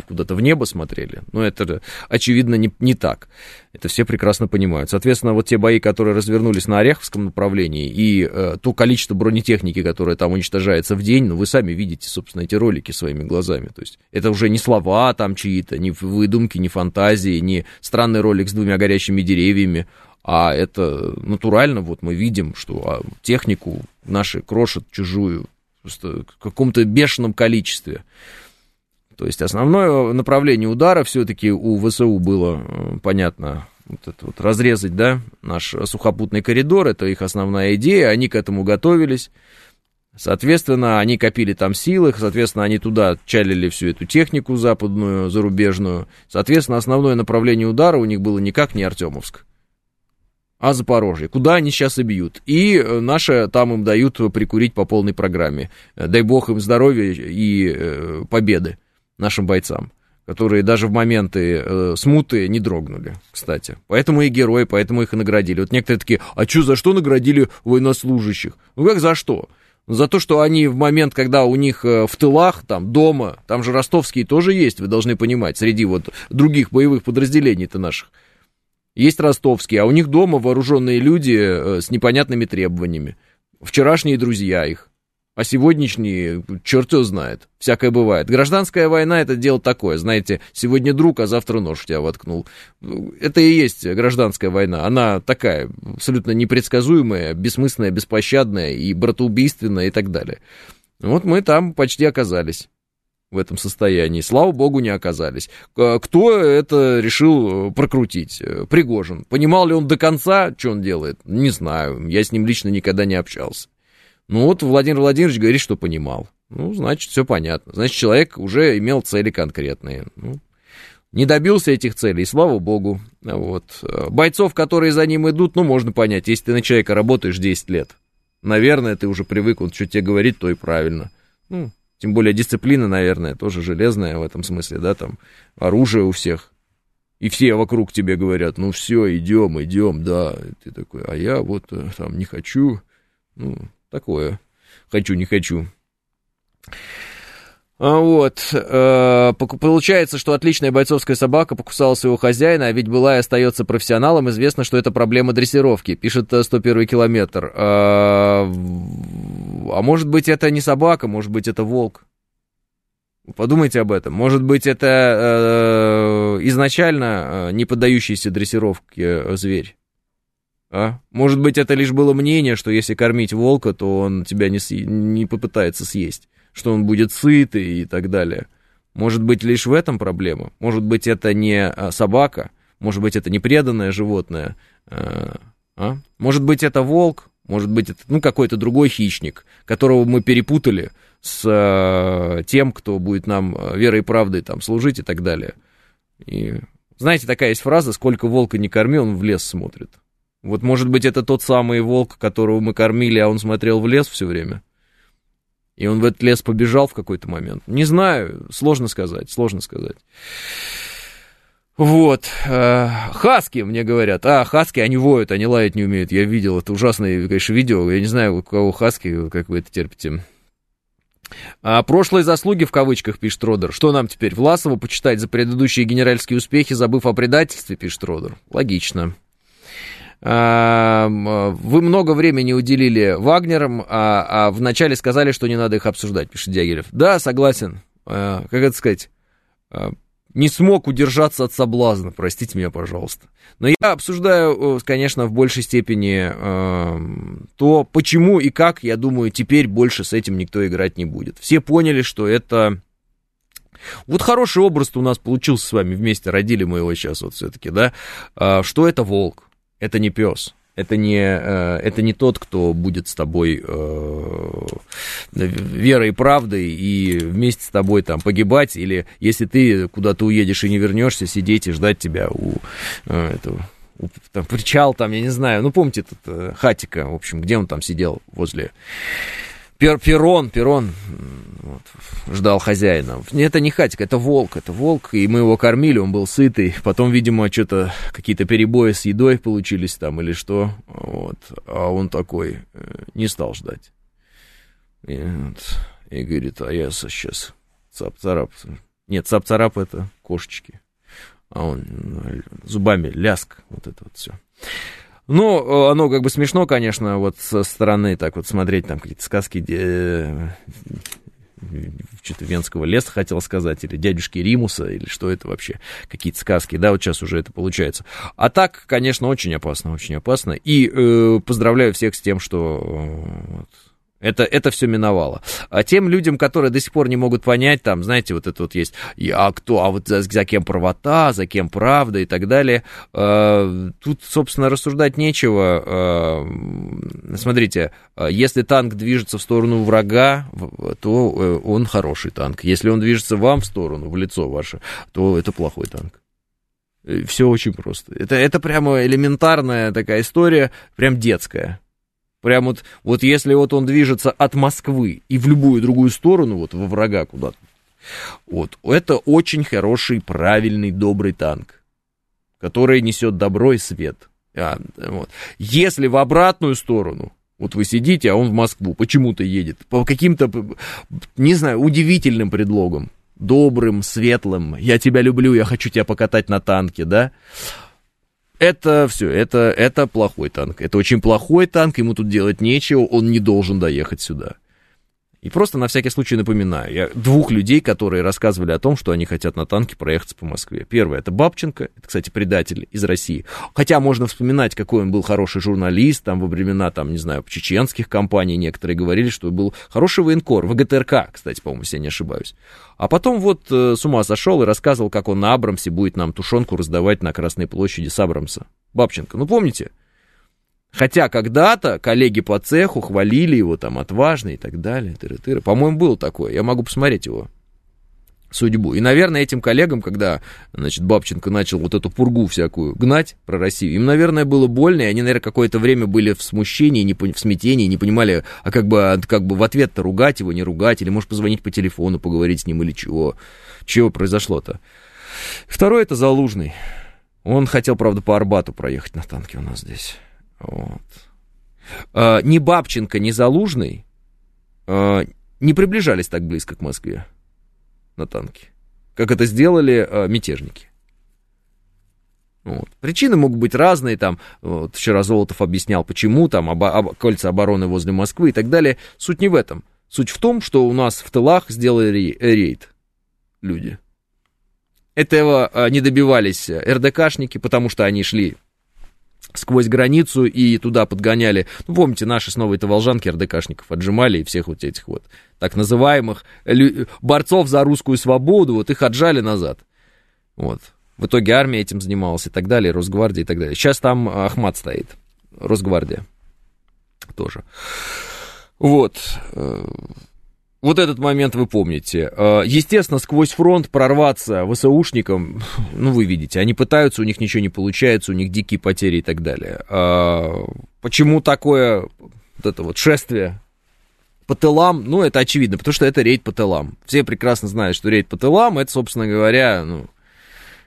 куда-то в небо смотрели? Ну, это очевидно не, не так. Это все прекрасно понимают. Соответственно, вот те бои, которые развернулись на Ореховском направлении, и э, то количество бронетехники, которое там уничтожается в день, ну, вы сами видите, собственно, эти ролики своими глазами. То есть это уже уже не слова там чьи-то, не выдумки, не фантазии, не странный ролик с двумя горящими деревьями, а это натурально, вот мы видим, что а, технику наши крошат чужую просто в каком-то бешеном количестве. То есть основное направление удара все-таки у ВСУ было, э, понятно, вот это вот разрезать, да, наш сухопутный коридор, это их основная идея, они к этому готовились. Соответственно, они копили там силы, соответственно, они туда чалили всю эту технику западную, зарубежную. Соответственно, основное направление удара у них было никак не Артемовск, а Запорожье. Куда они сейчас и бьют. И э, наши там им дают прикурить по полной программе. Дай бог им здоровья и э, победы нашим бойцам которые даже в моменты э, смуты не дрогнули, кстати. Поэтому и герои, поэтому их и наградили. Вот некоторые такие, а что, за что наградили военнослужащих? Ну как за что? За то, что они в момент, когда у них э, в тылах, там, дома, там же ростовские тоже есть, вы должны понимать, среди вот других боевых подразделений-то наших. Есть ростовские, а у них дома вооруженные люди э, с непонятными требованиями. Вчерашние друзья их. А сегодняшний, черт его знает, всякое бывает. Гражданская война это дело такое, знаете, сегодня друг, а завтра нож в тебя воткнул. Это и есть гражданская война. Она такая, абсолютно непредсказуемая, бессмысленная, беспощадная и братоубийственная и так далее. Вот мы там почти оказались в этом состоянии. Слава богу, не оказались. Кто это решил прокрутить? Пригожин. Понимал ли он до конца, что он делает? Не знаю. Я с ним лично никогда не общался. Ну вот Владимир Владимирович говорит, что понимал. Ну, значит, все понятно. Значит, человек уже имел цели конкретные. Ну, не добился этих целей, слава богу. Вот. Бойцов, которые за ним идут, ну, можно понять, если ты на человека работаешь 10 лет. Наверное, ты уже привык, он что тебе говорит, то и правильно. Ну, тем более дисциплина, наверное, тоже железная в этом смысле, да, там оружие у всех. И все вокруг тебе говорят, ну все, идем, идем, да. И ты такой, а я вот э, там не хочу. Ну, такое. Хочу, не хочу. А вот, э, получается, что отличная бойцовская собака покусала своего хозяина, а ведь была и остается профессионалом, известно, что это проблема дрессировки, пишет 101 километр. А, а может быть, это не собака, может быть, это волк. Подумайте об этом. Может быть, это э, изначально э, не поддающийся дрессировке зверь. А? Может быть, это лишь было мнение, что если кормить волка, то он тебя не, съ... не попытается съесть, что он будет сытый и так далее. Может быть, лишь в этом проблема. Может быть, это не а, собака, может быть, это не преданное животное. А? а? Может быть, это волк, может быть, это ну, какой-то другой хищник, которого мы перепутали с а, тем, кто будет нам верой и правдой там служить и так далее. И знаете, такая есть фраза, сколько волка не корми, он в лес смотрит. Вот, может быть, это тот самый волк, которого мы кормили, а он смотрел в лес все время? И он в этот лес побежал в какой-то момент? Не знаю, сложно сказать, сложно сказать. Вот. Э, хаски, мне говорят. А, хаски, они воют, они лаять не умеют. Я видел это ужасное, конечно, видео. Я не знаю, у кого хаски, как вы это терпите. А прошлые заслуги, в кавычках, пишет Родер. Что нам теперь, Власова почитать за предыдущие генеральские успехи, забыв о предательстве, пишет Родер? Логично. Вы много времени уделили Вагнерам, а, а вначале сказали, что не надо их обсуждать, пишет Дягилев. Да, согласен. А, как это сказать? А, не смог удержаться от соблазна, простите меня, пожалуйста. Но я обсуждаю, конечно, в большей степени э, то, почему и как, я думаю, теперь больше с этим никто играть не будет. Все поняли, что это... Вот хороший образ у нас получился с вами вместе, родили мы его сейчас вот все-таки, да, э, что это волк это не пес. Это не, э, это не тот, кто будет с тобой э, верой и правдой и вместе с тобой там погибать, или если ты куда-то уедешь и не вернешься, сидеть и ждать тебя у э, этого там, причал, там, я не знаю, ну, помните этот э, Хатика, в общем, где он там сидел возле Пер, перрон, перрон вот, ждал хозяина. Это не хатик, это волк, это волк, и мы его кормили, он был сытый. Потом, видимо, что-то какие-то перебои с едой получились там или что. Вот. А он такой э, не стал ждать. И, вот, и говорит, а я сейчас цап-царап. Нет, цап-царап это кошечки. А он э, зубами ляск, вот это вот все. Ну, оно как бы смешно, конечно, вот со стороны так вот смотреть там какие-то сказки что-то Венского леса хотел сказать, или дядюшки Римуса, или что это вообще, какие-то сказки, да, вот сейчас уже это получается. А так, конечно, очень опасно, очень опасно. И э, поздравляю всех с тем, что э, вот, это, это все миновало. А тем людям, которые до сих пор не могут понять, там, знаете, вот это вот есть, а кто, а вот за, за кем правота, за кем правда и так далее, э, тут, собственно, рассуждать нечего. Э, смотрите, если танк движется в сторону врага, то э, он хороший танк. Если он движется вам в сторону, в лицо ваше, то это плохой танк. Э, все очень просто. Это, это прямо элементарная такая история, прям детская. Прям вот, вот если вот он движется от Москвы и в любую другую сторону, вот во врага куда-то, вот, это очень хороший, правильный, добрый танк, который несет добро и свет. А, вот. Если в обратную сторону, вот вы сидите, а он в Москву почему-то едет, по каким-то, не знаю, удивительным предлогам, добрым, светлым, я тебя люблю, я хочу тебя покатать на танке, да, это все, это, это плохой танк. Это очень плохой танк, ему тут делать нечего, он не должен доехать сюда. И просто на всякий случай напоминаю, я двух людей, которые рассказывали о том, что они хотят на танке проехаться по Москве. Первый это Бабченко, это, кстати, предатель из России. Хотя можно вспоминать, какой он был хороший журналист, там во времена, там, не знаю, чеченских компаний некоторые говорили, что был хороший военкор, ВГТРК, кстати, по-моему, если я не ошибаюсь. А потом вот э, с ума сошел и рассказывал, как он на Абрамсе будет нам тушенку раздавать на Красной площади с Абрамса. Бабченко, ну помните? Хотя когда-то коллеги по цеху хвалили его там отважный и так далее. Тыры-тыры. По-моему, было такое. Я могу посмотреть его судьбу. И, наверное, этим коллегам, когда, значит, Бабченко начал вот эту пургу всякую гнать про Россию, им, наверное, было больно, и они, наверное, какое-то время были в смущении, не, в смятении, не понимали, а как бы, а как бы в ответ-то ругать его, не ругать, или, может, позвонить по телефону, поговорить с ним, или чего. Чего произошло-то? Второй это Залужный. Он хотел, правда, по Арбату проехать на танке у нас здесь. Вот. А, ни Бабченко, ни Залужный а, не приближались так близко к Москве на танке, как это сделали а, мятежники. Вот. Причины могут быть разные, там, вот, вчера Золотов объяснял, почему, там, оба, об, кольца обороны возле Москвы и так далее. Суть не в этом. Суть в том, что у нас в тылах сделали рейд люди. Этого не добивались РДКшники, потому что они шли сквозь границу и туда подгоняли. Ну, помните, наши с Новой-то Волжанки РДКшников отжимали и всех вот этих вот так называемых борцов за русскую свободу, вот их отжали назад. Вот. В итоге армия этим занималась и так далее, Росгвардия и так далее. Сейчас там Ахмат стоит, Росгвардия тоже. Вот. Вот этот момент вы помните. Э, естественно, сквозь фронт прорваться ВСУшникам, ну, вы видите, они пытаются, у них ничего не получается, у них дикие потери и так далее. Э, почему такое вот это вот шествие по тылам? Ну, это очевидно, потому что это рейд по тылам. Все прекрасно знают, что рейд по тылам, это, собственно говоря, ну,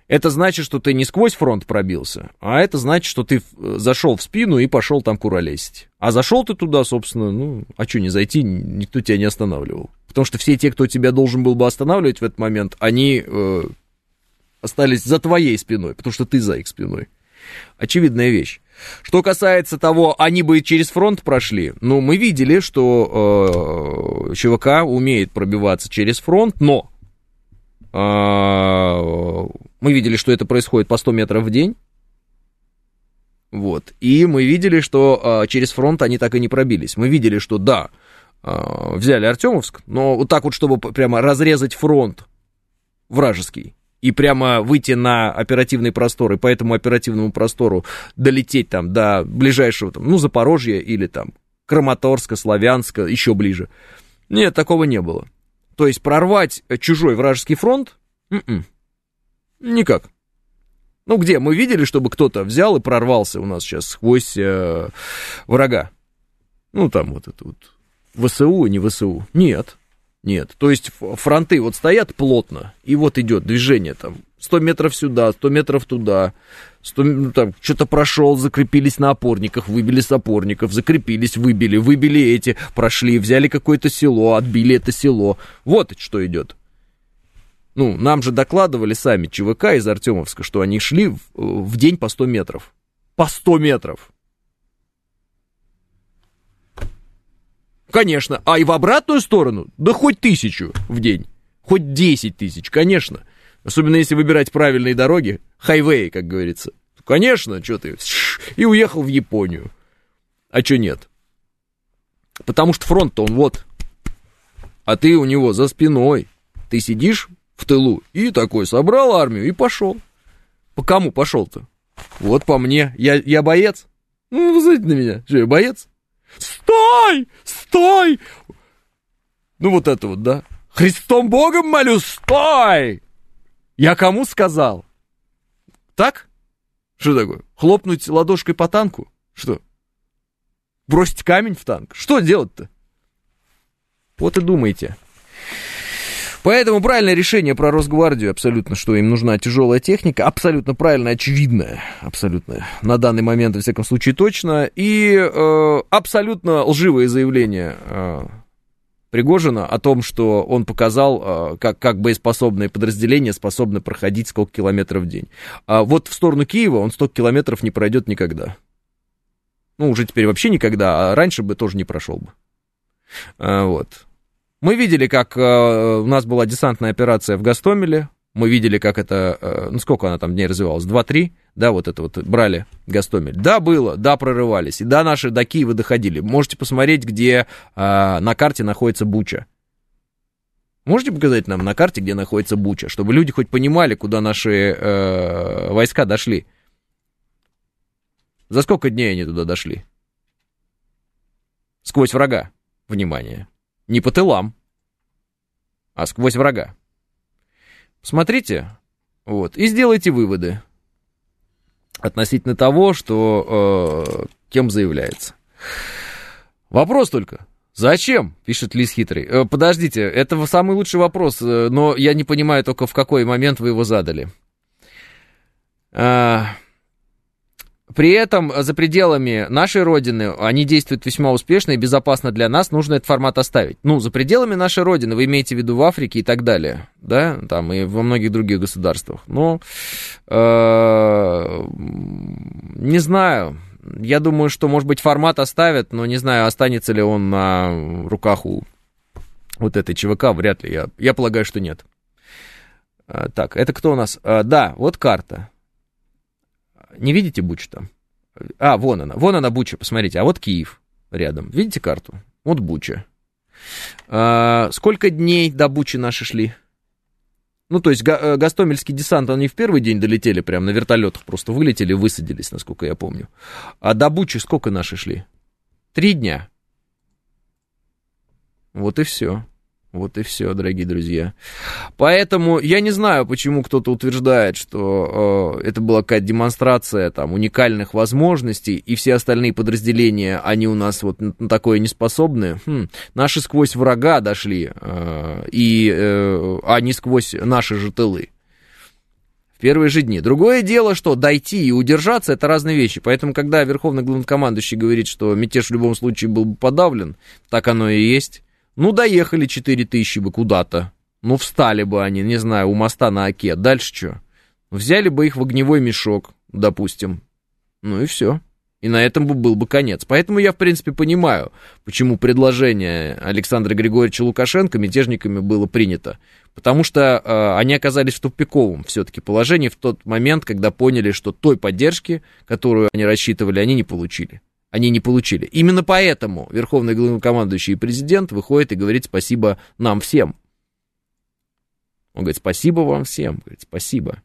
это значит, что ты не сквозь фронт пробился, а это значит, что ты э, зашел в спину и пошел там куролесить. А зашел ты туда, собственно, ну, а что не зайти, никто тебя не останавливал. Потому что все те, кто тебя должен был бы останавливать в этот момент, они э, остались за твоей спиной, потому что ты за их спиной. Очевидная вещь. Что касается того, они бы через фронт прошли, ну, мы видели, что э, ЧВК умеет пробиваться через фронт, но э, мы видели, что это происходит по 100 метров в день. Вот. И мы видели, что а, через фронт они так и не пробились. Мы видели, что да, а, взяли Артемовск, но вот так вот, чтобы прямо разрезать фронт вражеский и прямо выйти на оперативный простор, и по этому оперативному простору долететь там до ближайшего, там, ну, Запорожья или там Краматорска, Славянска, еще ближе. Нет, такого не было. То есть прорвать чужой вражеский фронт, м-м, Никак. Ну где, мы видели, чтобы кто-то взял и прорвался у нас сейчас сквозь э, врага? Ну там вот это вот ВСУ, не ВСУ. Нет, нет. То есть фронты вот стоят плотно, и вот идет движение там 100 метров сюда, 100 метров туда, 100, ну, там что-то прошел, закрепились на опорниках, выбили с опорников, закрепились, выбили, выбили эти, прошли, взяли какое-то село, отбили это село. Вот что идет. Ну, нам же докладывали сами ЧВК из Артемовска, что они шли в, в день по 100 метров. По 100 метров. Конечно. А и в обратную сторону, да хоть тысячу в день. Хоть 10 тысяч, конечно. Особенно если выбирать правильные дороги, хайвей, как говорится. Конечно, что ты, и уехал в Японию. А что нет? Потому что фронт-то он вот, а ты у него за спиной. Ты сидишь в тылу и такой собрал армию и пошел. По кому пошел-то? Вот по мне. Я, я боец? Ну, вы знаете на меня. Что, я боец? Стой! Стой! Ну, вот это вот, да? Христом Богом молю, стой! Я кому сказал? Так? Что такое? Хлопнуть ладошкой по танку? Что? Бросить камень в танк? Что делать-то? Вот и думайте. Поэтому правильное решение про Росгвардию абсолютно, что им нужна тяжелая техника, абсолютно правильно, очевидно, абсолютно, на данный момент, во всяком случае, точно, и э, абсолютно лживое заявление э, Пригожина о том, что он показал, э, как, как боеспособные подразделения способны проходить сколько километров в день. А вот в сторону Киева он столько километров не пройдет никогда. Ну, уже теперь вообще никогда, а раньше бы тоже не прошел бы. А, вот. Мы видели, как э, у нас была десантная операция в Гастомеле. Мы видели, как это, э, ну сколько она там дней развивалась, два-три, да, вот это вот брали Гастомель. Да, было, да, прорывались, и да, наши до Киева доходили. Можете посмотреть, где э, на карте находится Буча. Можете показать нам на карте, где находится Буча, чтобы люди хоть понимали, куда наши э, войска дошли? За сколько дней они туда дошли? Сквозь врага внимание, не по тылам, а сквозь врага. Смотрите, вот, и сделайте выводы относительно того, что э, кем заявляется. Вопрос только, Зачем? Пишет Лис Хитрый. Э, подождите, это самый лучший вопрос, э, но я не понимаю только в какой момент вы его задали. Э, при этом за пределами нашей родины они действуют весьма успешно и безопасно для нас, нужно этот формат оставить. Ну, за пределами нашей родины, вы имеете в виду в Африке и так далее, да, там и во многих других государствах. Но, э, не знаю, я думаю, что, может быть, формат оставят, но не знаю, останется ли он на руках у вот этой ЧВК, вряд ли, я, я полагаю, что нет. А, так, это кто у нас? А, да, вот карта. Не видите Бучу там? А, вон она, вон она Буча, посмотрите, а вот Киев рядом. Видите карту? Вот Буча. А, сколько дней до Бучи наши шли? Ну, то есть Га- э, Гастомельский десант, они в первый день долетели, прям на вертолетах просто вылетели, высадились, насколько я помню. А до Бучи сколько наши шли? Три дня. Вот и все. Вот и все, дорогие друзья. Поэтому я не знаю, почему кто-то утверждает, что э, это была какая-то демонстрация там уникальных возможностей, и все остальные подразделения, они у нас вот на такое не способны. Хм, наши сквозь врага дошли, э, и, э, а не сквозь наши же тылы. В первые же дни. Другое дело, что дойти и удержаться, это разные вещи. Поэтому, когда Верховный Главнокомандующий говорит, что мятеж в любом случае был бы подавлен, так оно и есть. Ну, доехали 4 тысячи бы куда-то. Ну, встали бы они, не знаю, у моста на Оке. Дальше что? Взяли бы их в огневой мешок, допустим. Ну и все. И на этом бы был бы конец. Поэтому я, в принципе, понимаю, почему предложение Александра Григорьевича Лукашенко мятежниками было принято. Потому что э, они оказались в тупиковом все-таки положении в тот момент, когда поняли, что той поддержки, которую они рассчитывали, они не получили они не получили. Именно поэтому Верховный главнокомандующий и президент выходит и говорит спасибо нам всем. Он говорит, спасибо вам всем, говорит, спасибо.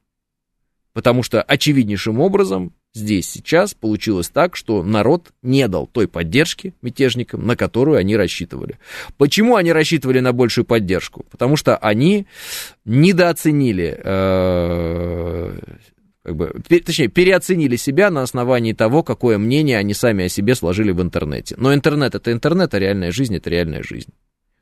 Потому что очевиднейшим образом здесь сейчас получилось так, что народ не дал той поддержки мятежникам, на которую они рассчитывали. Почему они рассчитывали на большую поддержку? Потому что они недооценили э, как бы, точнее, переоценили себя на основании того, какое мнение они сами о себе сложили в интернете. Но интернет это интернет, а реальная жизнь это реальная жизнь.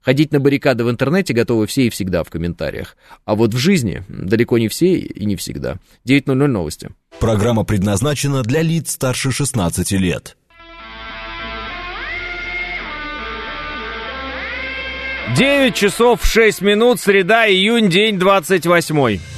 Ходить на баррикады в интернете готовы все и всегда в комментариях. А вот в жизни далеко не все и не всегда. 9.00 новости. Программа предназначена для лиц старше 16 лет. 9 часов 6 минут, среда, июнь, день 28.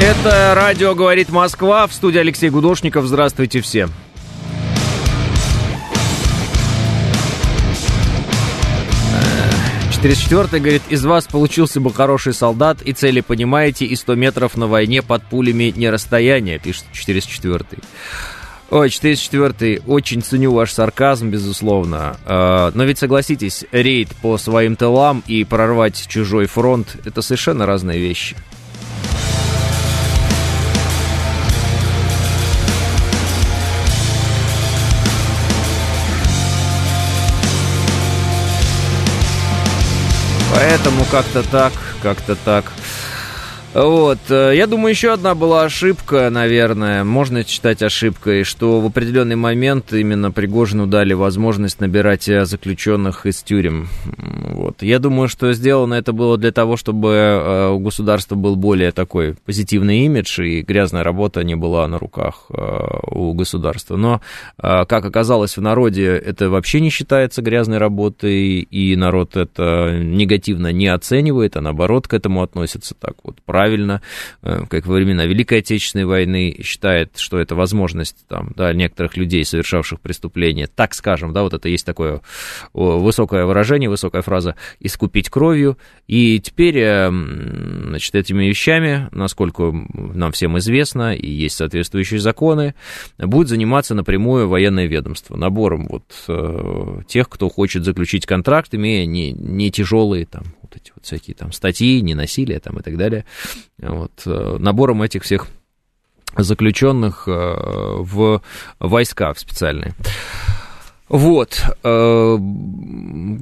Это радио «Говорит Москва». В студии Алексей Гудошников. Здравствуйте все. Четыреста четвертый говорит, из вас получился бы хороший солдат, и цели понимаете, и 100 метров на войне под пулями не расстояние, пишет 404. Ой, 404 очень ценю ваш сарказм, безусловно. А, но ведь согласитесь, рейд по своим тылам и прорвать чужой фронт – это совершенно разные вещи. Поэтому как-то так, как-то так. Вот, э, я думаю, еще одна была ошибка, наверное, можно считать ошибкой, что в определенный момент именно Пригожину дали возможность набирать э, заключенных из тюрем. Вот. Я думаю, что сделано это было для того, чтобы э, у государства был более такой позитивный имидж, и грязная работа не была на руках у государства. Но, как оказалось в народе, это вообще не считается грязной работой, и народ это негативно не оценивает, а наоборот к этому относится так вот правильно, э, как во времена Великой Отечественной войны, считает, что это возможность там, да, некоторых людей, совершавших преступления, так скажем, да, вот это есть такое высокое выражение, высокая фраза, искупить кровью. И теперь, э, значит, этими вещами, насколько нам всем известно, и есть соответствующие законы, будет заниматься напрямую военное ведомство, набором вот э, тех, кто хочет заключить контракт, имея не, не тяжелые там вот эти всякие там статьи, ненасилие там и так далее, вот, э, набором этих всех заключенных э, в войска в специальные. Вот, э,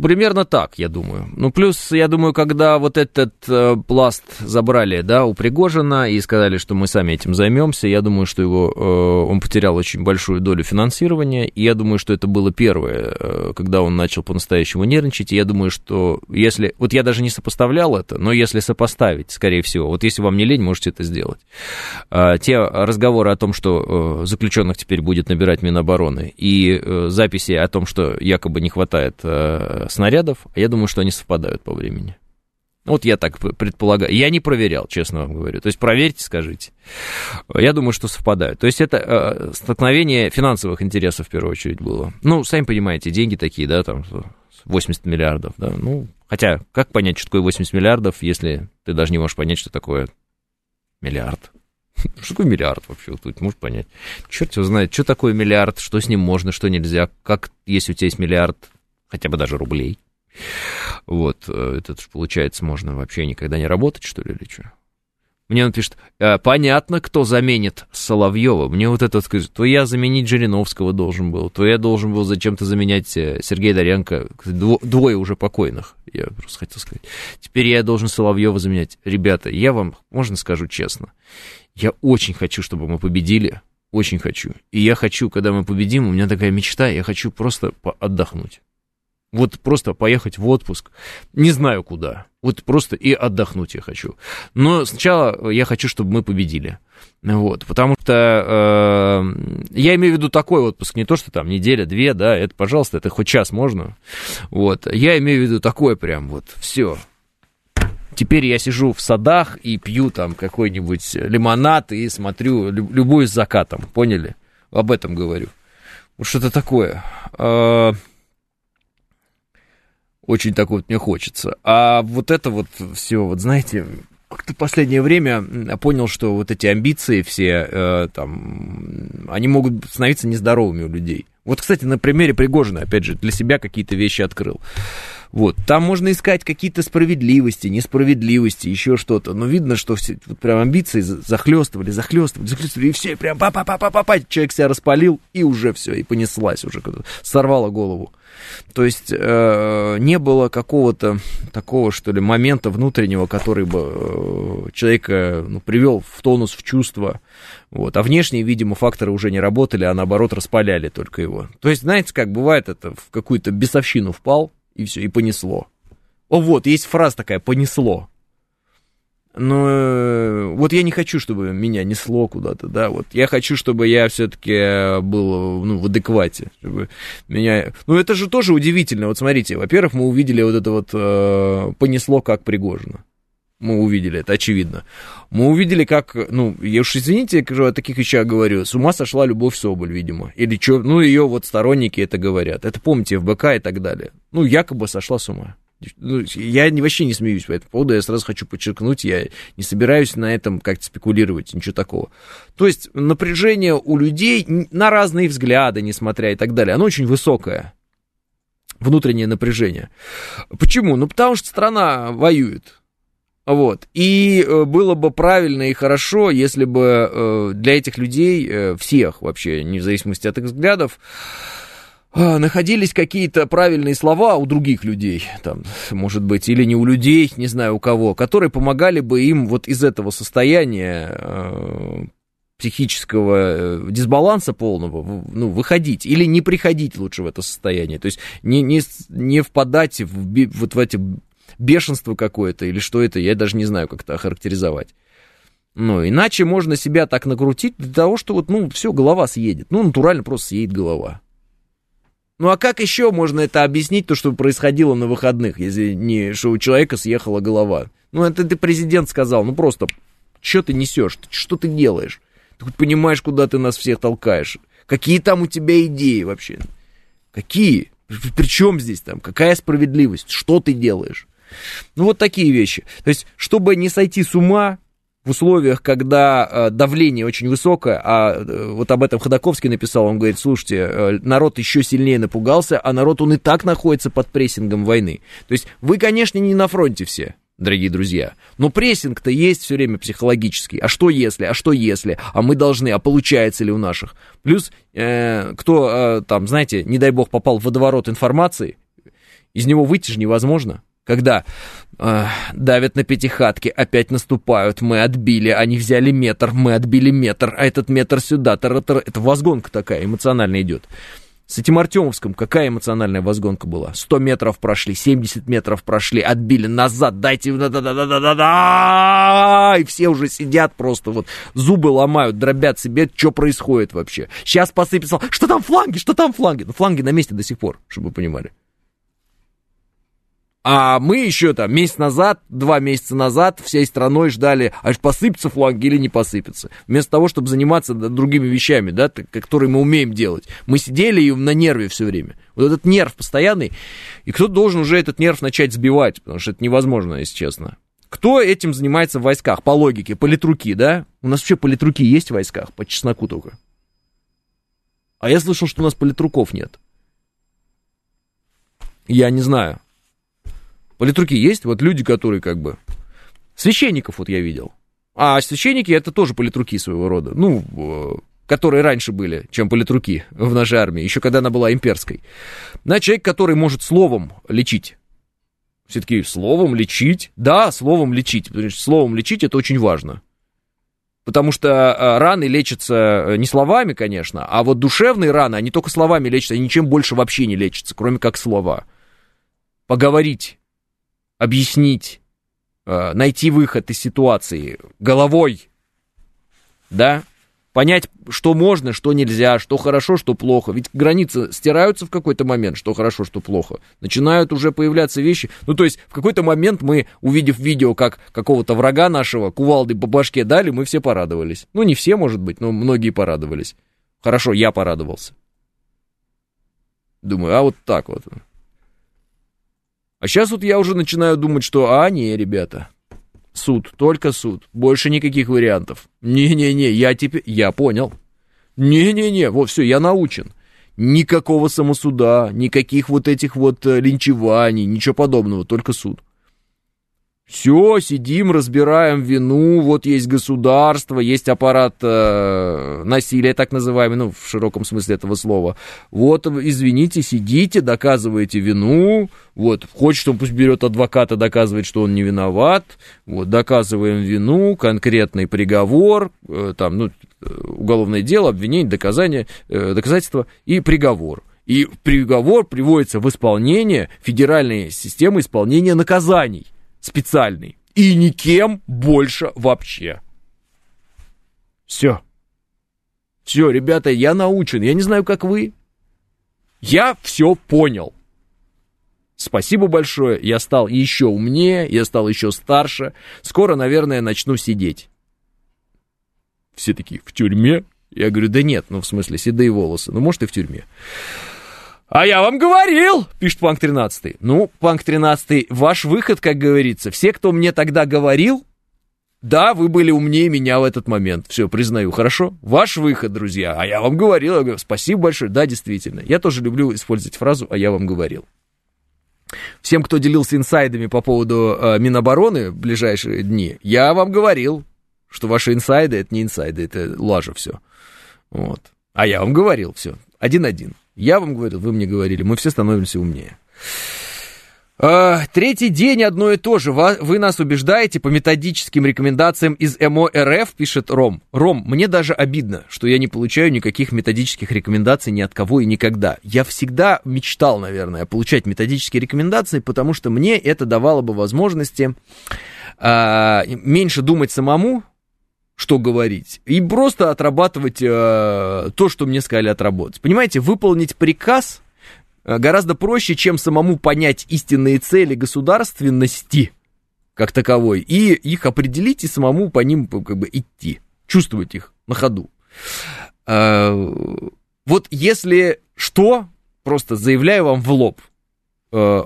примерно так, я думаю. Ну, плюс, я думаю, когда вот этот э, пласт забрали, да, у Пригожина и сказали, что мы сами этим займемся, я думаю, что его, э, он потерял очень большую долю финансирования, и я думаю, что это было первое, когда он начал по-настоящему нервничать, и я думаю, что если, вот я даже не сопоставлял это, но если сопоставить, скорее всего, вот если вам не лень, можете это сделать. Э, те разговоры о том, что заключенных теперь будет набирать Минобороны, и э, записи о том, что якобы не хватает э, снарядов, а я думаю, что они совпадают по времени. Вот я так предполагаю. Я не проверял, честно вам говорю. То есть проверьте, скажите. Я думаю, что совпадают. То есть это э, столкновение финансовых интересов в первую очередь было. Ну, сами понимаете, деньги такие, да, там 80 миллиардов, да. Ну, хотя, как понять, что такое 80 миллиардов, если ты даже не можешь понять, что такое миллиард? Что такое миллиард вообще? Тут можешь понять. Черт его знает, что такое миллиард, что с ним можно, что нельзя, как, если у тебя есть миллиард, хотя бы даже рублей. Вот, э, это же, получается, можно вообще никогда не работать, что ли, или что? Мне он пишет, «Э, понятно, кто заменит Соловьева. Мне вот это вот скажет, то я заменить Жириновского должен был, то я должен был зачем-то заменять э, Сергея Доренко, двое уже покойных, я просто хотел сказать. Теперь я должен Соловьева заменять. Ребята, я вам, можно скажу честно, я очень хочу, чтобы мы победили. Очень хочу. И я хочу, когда мы победим, у меня такая мечта, я хочу просто отдохнуть. Вот просто поехать в отпуск. Не знаю куда. Вот просто и отдохнуть я хочу. Но сначала я хочу, чтобы мы победили. Вот, потому что э, я имею в виду такой отпуск, не то, что там неделя, две, да, это, пожалуйста, это хоть час можно. Вот, я имею в виду такое прям вот, все, Теперь я сижу в садах и пью там какой-нибудь лимонад и смотрю, любую с закатом, поняли? Об этом говорю. Вот что-то такое. А, очень так вот мне хочется. А вот это вот все, вот знаете, как-то в последнее время понял, что вот эти амбиции все, э, там, они могут становиться нездоровыми у людей. Вот, кстати, на примере Пригожина, опять же, для себя какие-то вещи открыл. Вот, там можно искать какие-то справедливости, несправедливости, еще что-то. Но видно, что все вот прям амбиции захлестывали, захлестывали, захлестывали, и все прям па па па па па па человек себя распалил, и уже все, и понеслась уже, сорвала голову. То есть э, не было какого-то такого, что ли, момента внутреннего, который бы э, человека ну, привел в тонус, в чувство. Вот. А внешние, видимо, факторы уже не работали, а наоборот распаляли только его. То есть, знаете, как бывает это, в какую-то бесовщину впал, и все, и понесло. О, вот, есть фраза такая, понесло. Но э, вот я не хочу, чтобы меня несло куда-то, да, вот. Я хочу, чтобы я все-таки был, ну, в адеквате, чтобы меня... Ну, это же тоже удивительно, вот смотрите, во-первых, мы увидели вот это вот э, понесло как Пригожина. Мы увидели это, очевидно. Мы увидели, как, ну, я уж извините, о таких вещах говорю, с ума сошла Любовь Соболь, видимо. Или что, ну, ее вот сторонники это говорят. Это помните, ФБК и так далее. Ну, якобы сошла с ума. Ну, я вообще не смеюсь по этому поводу, я сразу хочу подчеркнуть, я не собираюсь на этом как-то спекулировать, ничего такого. То есть напряжение у людей на разные взгляды, несмотря и так далее, оно очень высокое, внутреннее напряжение. Почему? Ну, потому что страна воюет. Вот. И э, было бы правильно и хорошо, если бы э, для этих людей, э, всех вообще, не в зависимости от их взглядов, а, находились какие-то правильные слова у других людей, там, может быть, или не у людей, не знаю у кого, которые помогали бы им вот из этого состояния психического дисбаланса полного, ну, выходить, или не приходить лучше в это состояние, то есть не, не, не впадать в, вот в эти бешенство какое-то, или что это, я даже не знаю, как это охарактеризовать. Ну, иначе можно себя так накрутить для того, что вот, ну, все, голова съедет. Ну, натурально просто съедет голова. Ну а как еще можно это объяснить, то, что происходило на выходных, если не, что у человека съехала голова? Ну это ты президент сказал, ну просто, что ты несешь, что ты делаешь? Ты хоть понимаешь, куда ты нас всех толкаешь? Какие там у тебя идеи вообще? Какие? При чем здесь там? Какая справедливость? Что ты делаешь? Ну вот такие вещи. То есть, чтобы не сойти с ума, в условиях, когда э, давление очень высокое, а э, вот об этом Ходаковский написал, он говорит, слушайте, э, народ еще сильнее напугался, а народ, он и так находится под прессингом войны. То есть вы, конечно, не на фронте все, дорогие друзья. Но прессинг-то есть все время психологический. А что если? А что если? А мы должны, а получается ли у наших? Плюс, э, кто э, там, знаете, не дай бог попал в водоворот информации, из него выйти же невозможно когда э, давят на пятихатки, опять наступают, мы отбили, они взяли метр, мы отбили метр, а этот метр сюда, тара -тара. это возгонка такая эмоциональная идет. С этим Артемовском какая эмоциональная возгонка была? 100 метров прошли, 70 метров прошли, отбили назад, дайте... Да -да -да -да -да -да, и все уже сидят просто вот, зубы ломают, дробят себе, что происходит вообще. Сейчас посыпется, что там фланги, что там фланги? Ну, фланги на месте до сих пор, чтобы вы понимали. А мы еще там месяц назад, два месяца назад всей страной ждали, аж посыпется фланги или не посыпется. Вместо того, чтобы заниматься другими вещами, да, которые мы умеем делать. Мы сидели и на нерве все время. Вот этот нерв постоянный, и кто-то должен уже этот нерв начать сбивать, потому что это невозможно, если честно. Кто этим занимается в войсках? По логике, политруки, да? У нас вообще политруки есть в войсках, по чесноку только. А я слышал, что у нас политруков нет. Я не знаю. Политруки есть, вот люди, которые как бы... Священников вот я видел. А священники это тоже политруки своего рода. Ну, э, которые раньше были, чем политруки в нашей армии, еще когда она была имперской. На человек, который может словом лечить. Все-таки словом лечить? Да, словом лечить. Потому что словом лечить это очень важно. Потому что э, раны лечатся э, не словами, конечно, а вот душевные раны, они только словами лечатся, они ничем больше вообще не лечатся, кроме как слова. Поговорить объяснить, э, найти выход из ситуации головой, да, понять, что можно, что нельзя, что хорошо, что плохо. Ведь границы стираются в какой-то момент, что хорошо, что плохо. Начинают уже появляться вещи. Ну, то есть, в какой-то момент мы, увидев видео, как какого-то врага нашего кувалды по башке дали, мы все порадовались. Ну, не все, может быть, но многие порадовались. Хорошо, я порадовался. Думаю, а вот так вот. А сейчас вот я уже начинаю думать, что, а, не, ребята, суд, только суд, больше никаких вариантов. Не-не-не, я теперь, я понял. Не-не-не, вот все, я научен. Никакого самосуда, никаких вот этих вот э, линчеваний, ничего подобного, только суд. Все, сидим, разбираем вину, вот есть государство, есть аппарат э, насилия, так называемый, ну, в широком смысле этого слова. Вот, извините, сидите, доказываете вину, вот, хочет он, пусть берет адвоката, доказывает, что он не виноват, вот, доказываем вину, конкретный приговор, э, там, ну, уголовное дело, обвинение, доказание, э, доказательство и приговор. И приговор приводится в исполнение федеральной системы исполнения наказаний специальный. И никем больше вообще. Все. Все, ребята, я научен. Я не знаю, как вы. Я все понял. Спасибо большое, я стал еще умнее, я стал еще старше. Скоро, наверное, начну сидеть. Все такие, в тюрьме? Я говорю, да нет, ну в смысле, седые волосы, ну может и в тюрьме. А я вам говорил, пишет Панк 13. Ну, Панк 13, ваш выход, как говорится. Все, кто мне тогда говорил, да, вы были умнее меня в этот момент. Все, признаю, хорошо? Ваш выход, друзья. А я вам говорил, я говорю, спасибо большое. Да, действительно. Я тоже люблю использовать фразу «а я вам говорил». Всем, кто делился инсайдами по поводу э, Минобороны в ближайшие дни, я вам говорил, что ваши инсайды это не инсайды, это лажа все. Вот. А я вам говорил, все, один-один. Я вам говорил, вы мне говорили, мы все становимся умнее. А, третий день одно и то же. Вы нас убеждаете по методическим рекомендациям из МО РФ, пишет Ром. Ром, мне даже обидно, что я не получаю никаких методических рекомендаций ни от кого и никогда. Я всегда мечтал, наверное, получать методические рекомендации, потому что мне это давало бы возможности а, меньше думать самому, что говорить, и просто отрабатывать э, то, что мне сказали отработать. Понимаете, выполнить приказ э, гораздо проще, чем самому понять истинные цели государственности как таковой, и их определить, и самому по ним как бы идти, чувствовать их на ходу. Э, вот если что, просто заявляю вам в лоб, э,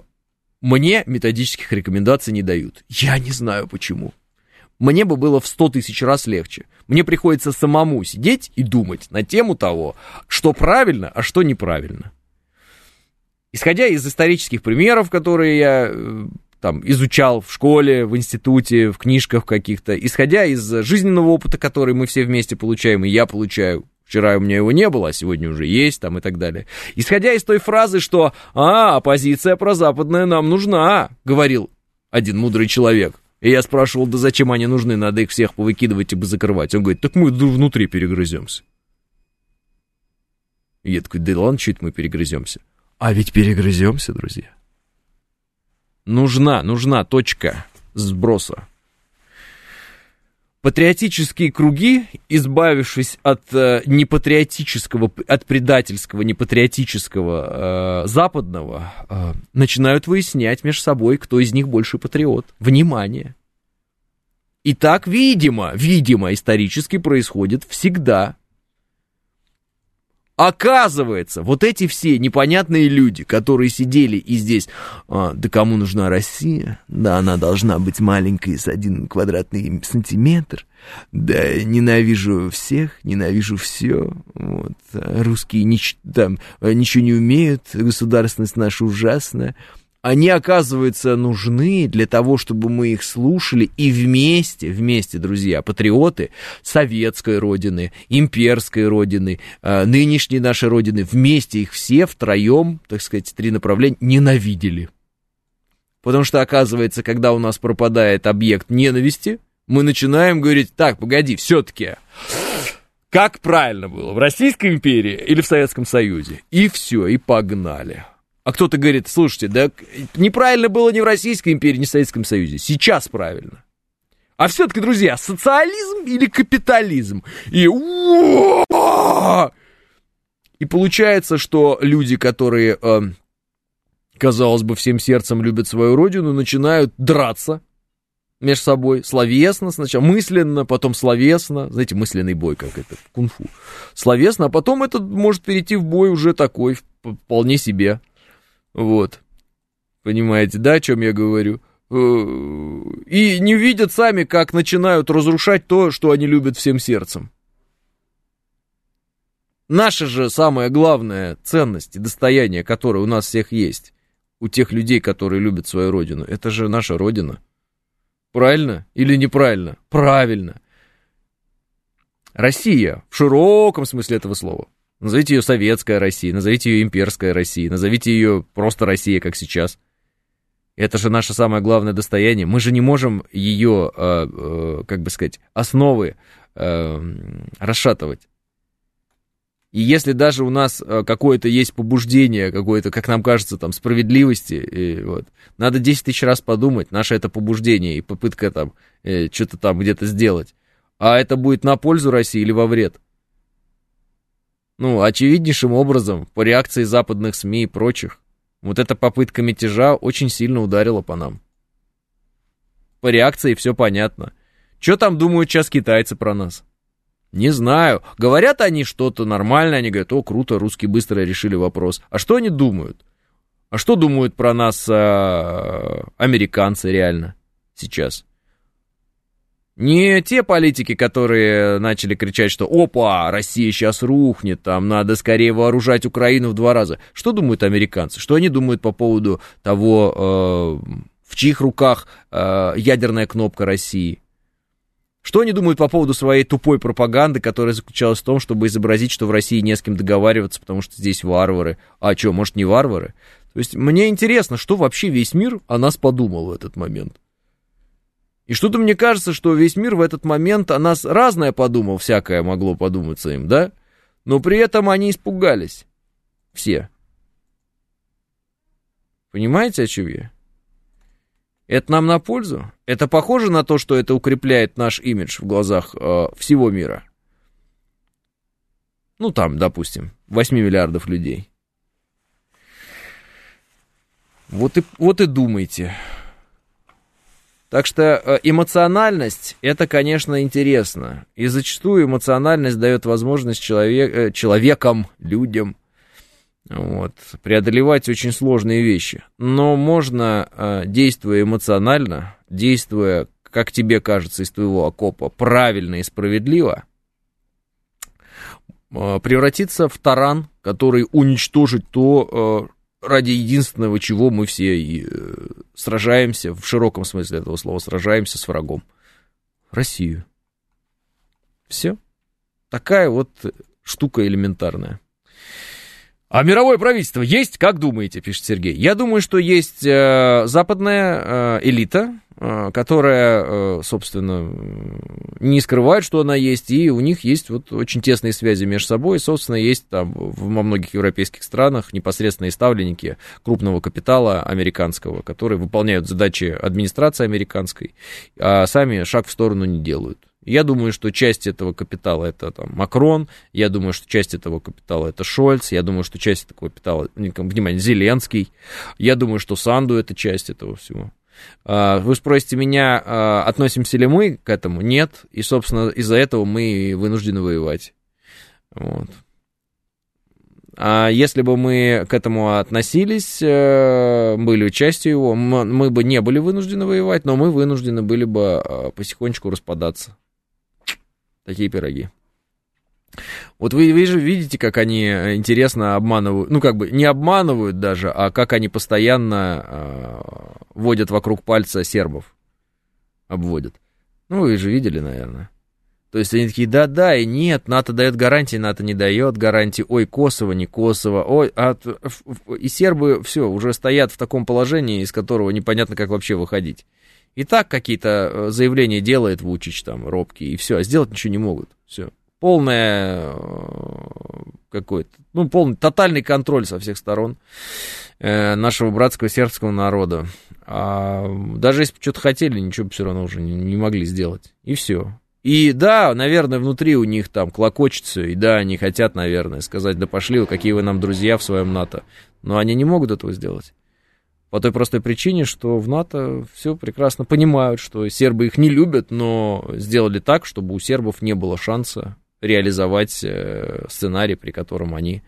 мне методических рекомендаций не дают. Я не знаю почему мне бы было в 100 тысяч раз легче. Мне приходится самому сидеть и думать на тему того, что правильно, а что неправильно. Исходя из исторических примеров, которые я э, там изучал в школе, в институте, в книжках каких-то, исходя из жизненного опыта, который мы все вместе получаем, и я получаю, вчера у меня его не было, а сегодня уже есть, там и так далее. Исходя из той фразы, что «А, оппозиция прозападная нам нужна», говорил один мудрый человек. И я спрашивал, да зачем они нужны, надо их всех повыкидывать и закрывать. Он говорит, так мы внутри перегрыземся. Я такой, да ладно, чуть мы перегрыземся. А ведь перегрыземся, друзья. Нужна, нужна точка сброса. Патриотические круги, избавившись от э, непатриотического, от предательского, непатриотического э, западного, э, начинают выяснять между собой, кто из них больше патриот. Внимание! И так, видимо, видимо, исторически происходит всегда. Оказывается, вот эти все непонятные люди, которые сидели и здесь, а, да кому нужна Россия? Да она должна быть маленькой с один квадратный сантиметр. Да ненавижу всех, ненавижу все. Вот. Русские нич- там, ничего не умеют, государственность наша ужасная они, оказывается, нужны для того, чтобы мы их слушали и вместе, вместе, друзья, патриоты советской родины, имперской родины, э, нынешней нашей родины, вместе их все втроем, так сказать, три направления ненавидели. Потому что, оказывается, когда у нас пропадает объект ненависти, мы начинаем говорить, так, погоди, все-таки, как правильно было, в Российской империи или в Советском Союзе? И все, и погнали. А кто-то говорит, слушайте, да неправильно было ни в Российской империи, ни в Советском Союзе. Сейчас правильно. А все-таки, друзья, социализм или капитализм? И и получается, что люди, которые, э, казалось бы, всем сердцем любят свою родину, начинают драться между собой, словесно сначала, мысленно, потом словесно, знаете, мысленный бой, как это в кунг-фу, словесно, а потом это может перейти в бой уже такой, вполне себе, вот. Понимаете, да, о чем я говорю? Э, и не видят сами, как начинают разрушать то, что они любят всем сердцем. Наша же самая главная ценность и достояние, которое у нас всех есть, у тех людей, которые любят свою родину, это же наша родина. Правильно или неправильно? Правильно. Россия в широком смысле этого слова. Назовите ее Советская Россия, назовите ее Имперская Россия, назовите ее просто Россия, как сейчас. Это же наше самое главное достояние. Мы же не можем ее, э, э, как бы сказать, основы э, расшатывать. И если даже у нас какое-то есть побуждение, какое-то, как нам кажется, там, справедливости, и вот, надо 10 тысяч раз подумать, наше это побуждение и попытка там что-то там где-то сделать. А это будет на пользу России или во вред? Ну, очевиднейшим образом, по реакции западных СМИ и прочих. Вот эта попытка мятежа очень сильно ударила по нам. По реакции все понятно. Что там думают сейчас китайцы про нас? Не знаю. Говорят они что-то нормальное, они говорят, о, круто, русские быстро решили вопрос. А что они думают? А что думают про нас а, американцы реально сейчас? Не те политики, которые начали кричать, что «Опа, Россия сейчас рухнет, там надо скорее вооружать Украину в два раза». Что думают американцы? Что они думают по поводу того, э, в чьих руках э, ядерная кнопка России? Что они думают по поводу своей тупой пропаганды, которая заключалась в том, чтобы изобразить, что в России не с кем договариваться, потому что здесь варвары? А что, может, не варвары? То есть мне интересно, что вообще весь мир о нас подумал в этот момент. И что-то мне кажется, что весь мир в этот момент о нас разное подумал, всякое могло подуматься им, да? Но при этом они испугались. Все. Понимаете, о чем я? Это нам на пользу? Это похоже на то, что это укрепляет наш имидж в глазах э, всего мира? Ну, там, допустим, 8 миллиардов людей. Вот и, вот и думайте. Так что э, эмоциональность это, конечно, интересно. И зачастую эмоциональность дает возможность человек, э, человекам, людям вот, преодолевать очень сложные вещи. Но можно, э, действуя эмоционально, действуя, как тебе кажется, из твоего окопа, правильно и справедливо, превратиться в таран, который уничтожит то, ради единственного, чего мы все сражаемся, в широком смысле этого слова, сражаемся с врагом. Россию. Все. Такая вот штука элементарная. А мировое правительство есть, как думаете, пишет Сергей? Я думаю, что есть э, западная э, элита, э, которая, э, собственно, не скрывает, что она есть, и у них есть вот очень тесные связи между собой, и, собственно, есть там во многих европейских странах непосредственные ставленники крупного капитала американского, которые выполняют задачи администрации американской, а сами шаг в сторону не делают. Я думаю, что часть этого капитала это там, Макрон, я думаю, что часть этого капитала это Шольц, я думаю, что часть этого капитала, внимание, Зеленский, я думаю, что Санду это часть этого всего. А, вы спросите меня, а, относимся ли мы к этому? Нет, и, собственно, из-за этого мы вынуждены воевать. Вот. А если бы мы к этому относились, э, были частью его, мы бы не были вынуждены воевать, но мы вынуждены были бы а, потихонечку распадаться. Такие пироги. Вот вы, вы же видите, как они э, интересно обманывают, ну как бы не обманывают даже, а как они постоянно э, водят вокруг пальца сербов, обводят. Ну вы же видели, наверное. То есть они такие, да-да и нет, НАТО дает гарантии, НАТО не дает гарантии, ой, Косово, не Косово, ой, а, и сербы все, уже стоят в таком положении, из которого непонятно, как вообще выходить. И так какие-то э, заявления делает Вучич там, робкий, и все, а сделать ничего не могут. Все. Полное э, какой-то, ну, полный, тотальный контроль со всех сторон э, нашего братского сербского народа. А даже если бы что-то хотели, ничего бы все равно уже не, не могли сделать. И все. И да, наверное, внутри у них там клокочется, и да, они хотят, наверное, сказать, да пошли какие вы нам друзья в своем НАТО. Но они не могут этого сделать. По той простой причине, что в НАТО все прекрасно понимают, что сербы их не любят, но сделали так, чтобы у сербов не было шанса реализовать э, сценарий, при котором они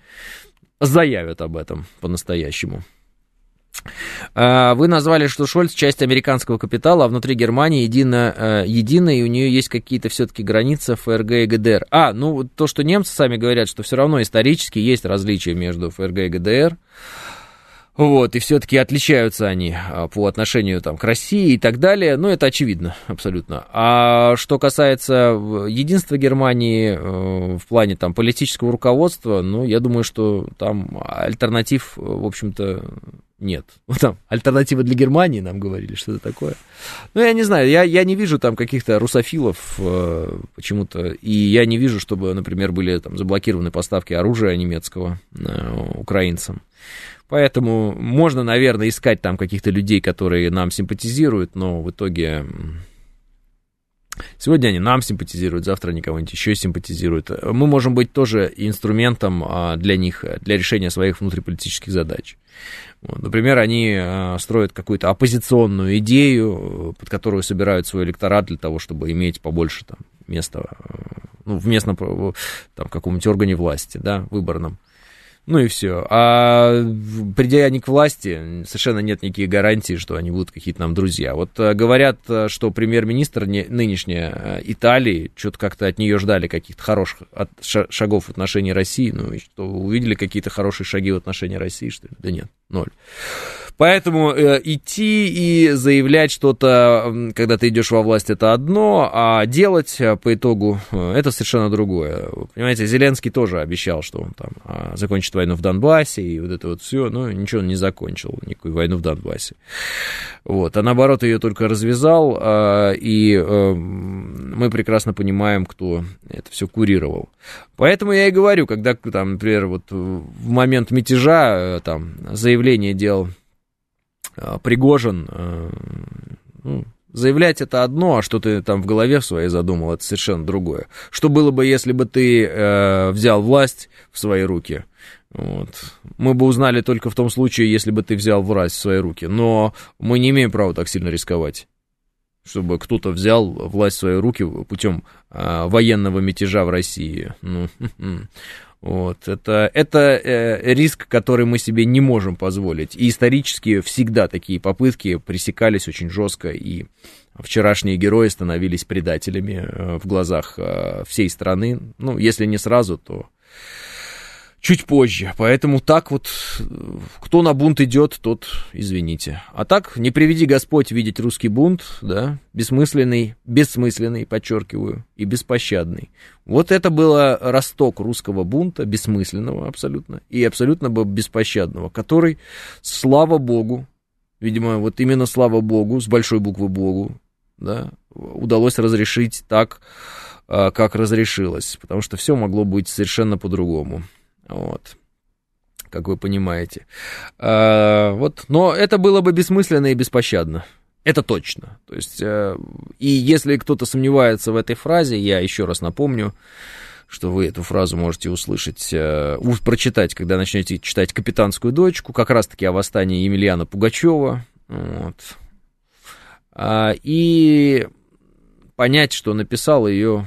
заявят об этом по-настоящему. А, вы назвали, что Шольц часть американского капитала, а внутри Германии едино, э, единая, и у нее есть какие-то все-таки границы ФРГ и ГДР. А, ну то, что немцы сами говорят, что все равно исторически есть различия между ФРГ и ГДР. Вот, и все-таки отличаются они а, по отношению там, к России и так далее. Ну, это очевидно, абсолютно. А что касается единства Германии э, в плане там, политического руководства, ну, я думаю, что там альтернатив, в общем-то, нет. Вот там альтернатива для Германии нам говорили, что это такое. Ну, я не знаю, я, я не вижу там каких-то русофилов э, почему-то, и я не вижу, чтобы, например, были там заблокированы поставки оружия немецкого э, украинцам. Поэтому можно, наверное, искать там каких-то людей, которые нам симпатизируют, но в итоге Сегодня они нам симпатизируют, завтра они кого-нибудь еще симпатизируют. Мы можем быть тоже инструментом а, для них, для решения своих внутриполитических задач. Например, они а, строят какую-то оппозиционную идею, под которую собирают свой электорат для того, чтобы иметь побольше там, места ну, в местном там, каком-нибудь органе власти, да, выборном. Ну и все. А придя они к власти, совершенно нет никаких гарантий, что они будут какие-то нам друзья. Вот э, говорят, э, что премьер-министр нынешняя э, Италии, что-то как-то от нее ждали каких-то хороших шагов в отношении России. Ну и что, увидели какие-то хорошие шаги в отношении России, что ли? Да нет, ноль. Поэтому э, идти и заявлять что-то, когда ты идешь во власть, это одно, а делать э, по итогу э, это совершенно другое. Понимаете, Зеленский тоже обещал, что он там э, закончит войну в Донбассе и вот это вот все, но ничего он не закончил, никакую войну в Донбассе. Вот, а наоборот ее только развязал, э, и э, мы прекрасно понимаем, кто это все курировал. Поэтому я и говорю, когда, там, например, вот в момент мятежа э, там заявление делал а, Пригожин, э, ну, заявлять это одно, а что ты там в голове своей задумал, это совершенно другое. Что было бы, если бы ты э, взял власть в свои руки? Вот. Мы бы узнали только в том случае, если бы ты взял власть в свои руки. Но мы не имеем права так сильно рисковать чтобы кто-то взял власть в свои руки путем э, военного мятежа в России. Ну, Вот, это, это э, риск, который мы себе не можем позволить. И исторически всегда такие попытки пресекались очень жестко, и вчерашние герои становились предателями э, в глазах э, всей страны. Ну, если не сразу, то чуть позже. Поэтому так вот, кто на бунт идет, тот извините. А так, не приведи Господь видеть русский бунт, да, бессмысленный, бессмысленный, подчеркиваю, и беспощадный. Вот это было росток русского бунта, бессмысленного абсолютно, и абсолютно беспощадного, который, слава Богу, видимо, вот именно слава Богу, с большой буквы Богу, да, удалось разрешить так, а, как разрешилось, потому что все могло быть совершенно по-другому. Вот как вы понимаете. А, вот, но это было бы бессмысленно и беспощадно. Это точно. То есть, э, и если кто-то сомневается в этой фразе, я еще раз напомню, что вы эту фразу можете услышать, э, прочитать, когда начнете читать «Капитанскую дочку», как раз-таки о восстании Емельяна Пугачева. Вот. А, и понять, что написал ее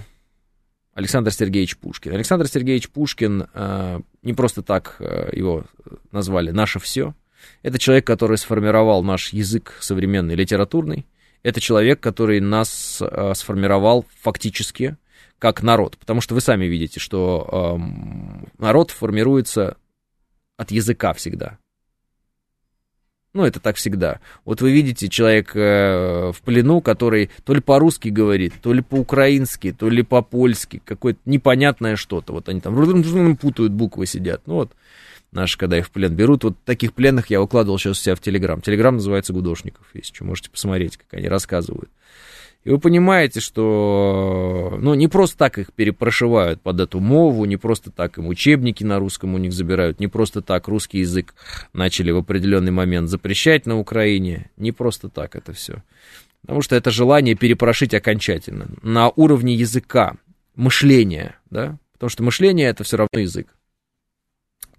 Александр Сергеевич Пушкин. Александр Сергеевич Пушкин, э, не просто так э, его назвали «наше все», это человек, который сформировал наш язык современный, литературный, это человек, который нас э, сформировал фактически как народ, потому что вы сами видите, что народ формируется от языка всегда. Ну, это так всегда. Вот вы видите человек э, в плену, который то ли по-русски говорит, то ли по-украински, то ли по-польски, какое-то непонятное что-то. Вот они там путают буквы, сидят. Ну вот, наши, когда их в плен берут, вот таких пленных я укладывал сейчас у себя в Телеграм. Телеграм называется Гудошников, если что, можете посмотреть, как они рассказывают. И вы понимаете, что ну, не просто так их перепрошивают под эту мову, не просто так им учебники на русском у них забирают, не просто так русский язык начали в определенный момент запрещать на Украине, не просто так это все. Потому что это желание перепрошить окончательно на уровне языка, мышления, да, потому что мышление это все равно язык.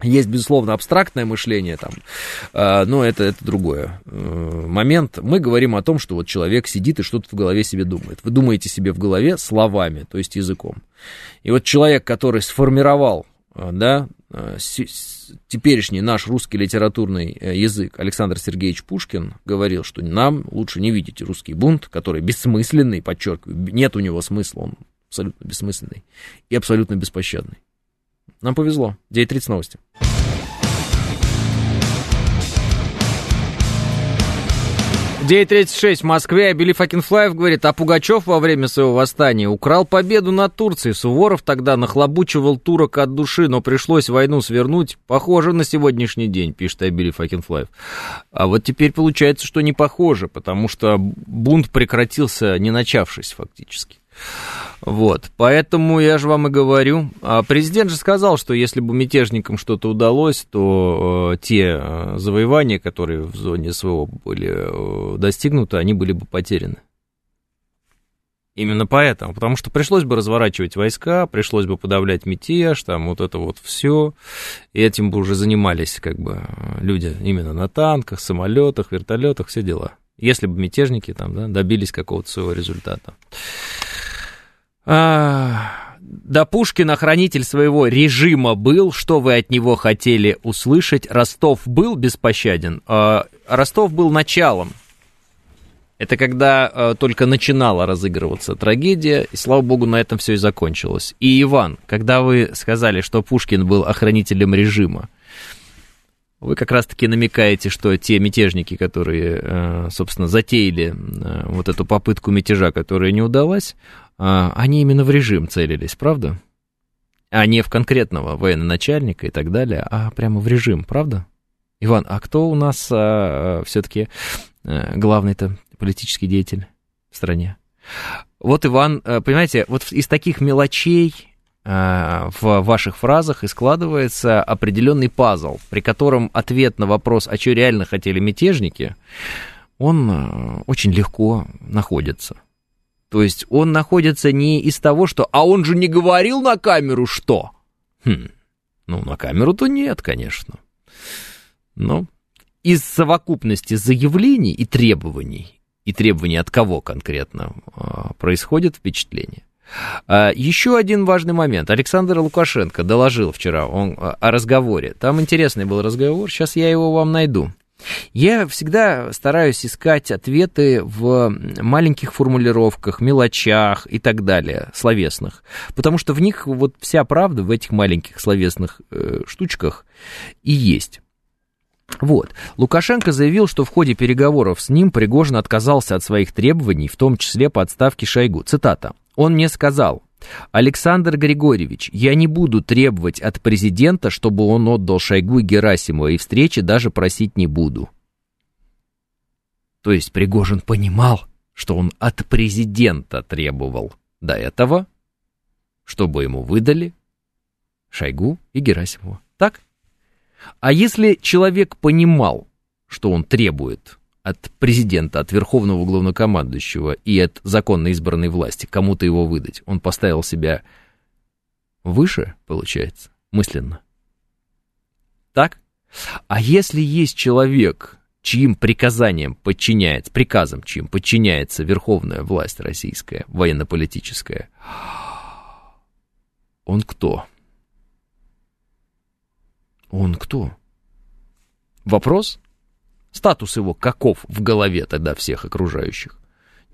Есть, безусловно, абстрактное мышление там, а, но это, это другой э, момент. Мы говорим о том, что вот человек сидит и что-то в голове себе думает. Вы думаете себе в голове словами, то есть языком. И вот человек, который сформировал, э, да, э, теперешний наш русский литературный язык Александр Сергеевич Пушкин говорил, что нам лучше не видеть русский бунт, который бессмысленный, подчеркиваю, нет у него смысла, он абсолютно бессмысленный и абсолютно беспощадный. Нам повезло. 9.30 новости. 9.36 в Москве. Билли Факинфлаев говорит, а Пугачев во время своего восстания украл победу над Турцией. Суворов тогда нахлобучивал турок от души, но пришлось войну свернуть. Похоже на сегодняшний день, пишет Абили Факинфлаев. А вот теперь получается, что не похоже, потому что бунт прекратился, не начавшись фактически. Вот, поэтому я же вам и говорю. А президент же сказал, что если бы мятежникам что-то удалось, то э, те э, завоевания, которые в зоне СВО были э, достигнуты, они были бы потеряны. Именно поэтому, потому что пришлось бы разворачивать войска, пришлось бы подавлять мятеж, там вот это вот все, и этим бы уже занимались как бы люди именно на танках, самолетах, вертолетах, все дела. Если бы мятежники там да, добились какого-то своего результата. А, да Пушкин охранитель своего режима был, что вы от него хотели услышать? Ростов был беспощаден, а Ростов был началом это когда э, только начинала разыгрываться трагедия, и слава богу, на этом все и закончилось. И Иван, когда вы сказали, что Пушкин был охранителем режима, вы как раз-таки намекаете, что те мятежники, которые, э, собственно, затеяли э, вот эту попытку мятежа, которая не удалась, э, они именно в режим целились, правда? А не в конкретного военачальника и так далее, а прямо в режим, правда? Иван, а кто у нас а, все-таки главный-то политический деятель в стране. Вот, Иван, э, понимаете, вот из таких мелочей э, в ваших фразах и складывается определенный пазл, при котором ответ на вопрос, а что реально хотели мятежники, он э, очень легко находится. То есть он находится не из того, что «а он же не говорил на камеру, что?» хм, Ну, на камеру-то нет, конечно. Но из совокупности заявлений и требований и требования от кого конкретно а, происходит впечатление. А, еще один важный момент. Александр Лукашенко доложил вчера он, а, о разговоре. Там интересный был разговор, сейчас я его вам найду. Я всегда стараюсь искать ответы в маленьких формулировках, мелочах и так далее, словесных, потому что в них вот вся правда в этих маленьких словесных э, штучках и есть. Вот. Лукашенко заявил, что в ходе переговоров с ним Пригожин отказался от своих требований, в том числе по отставке Шойгу. Цитата. «Он мне сказал, Александр Григорьевич, я не буду требовать от президента, чтобы он отдал Шойгу и Герасимова, и встречи даже просить не буду». То есть Пригожин понимал, что он от президента требовал до этого, чтобы ему выдали Шойгу и Герасимова. Так? А если человек понимал, что он требует от президента, от верховного главнокомандующего и от законно избранной власти кому-то его выдать, он поставил себя выше, получается, мысленно. Так? А если есть человек, чьим приказанием подчиняется, приказом чьим подчиняется верховная власть российская, военно-политическая, он кто? Он кто? Вопрос? Статус его каков в голове тогда всех окружающих?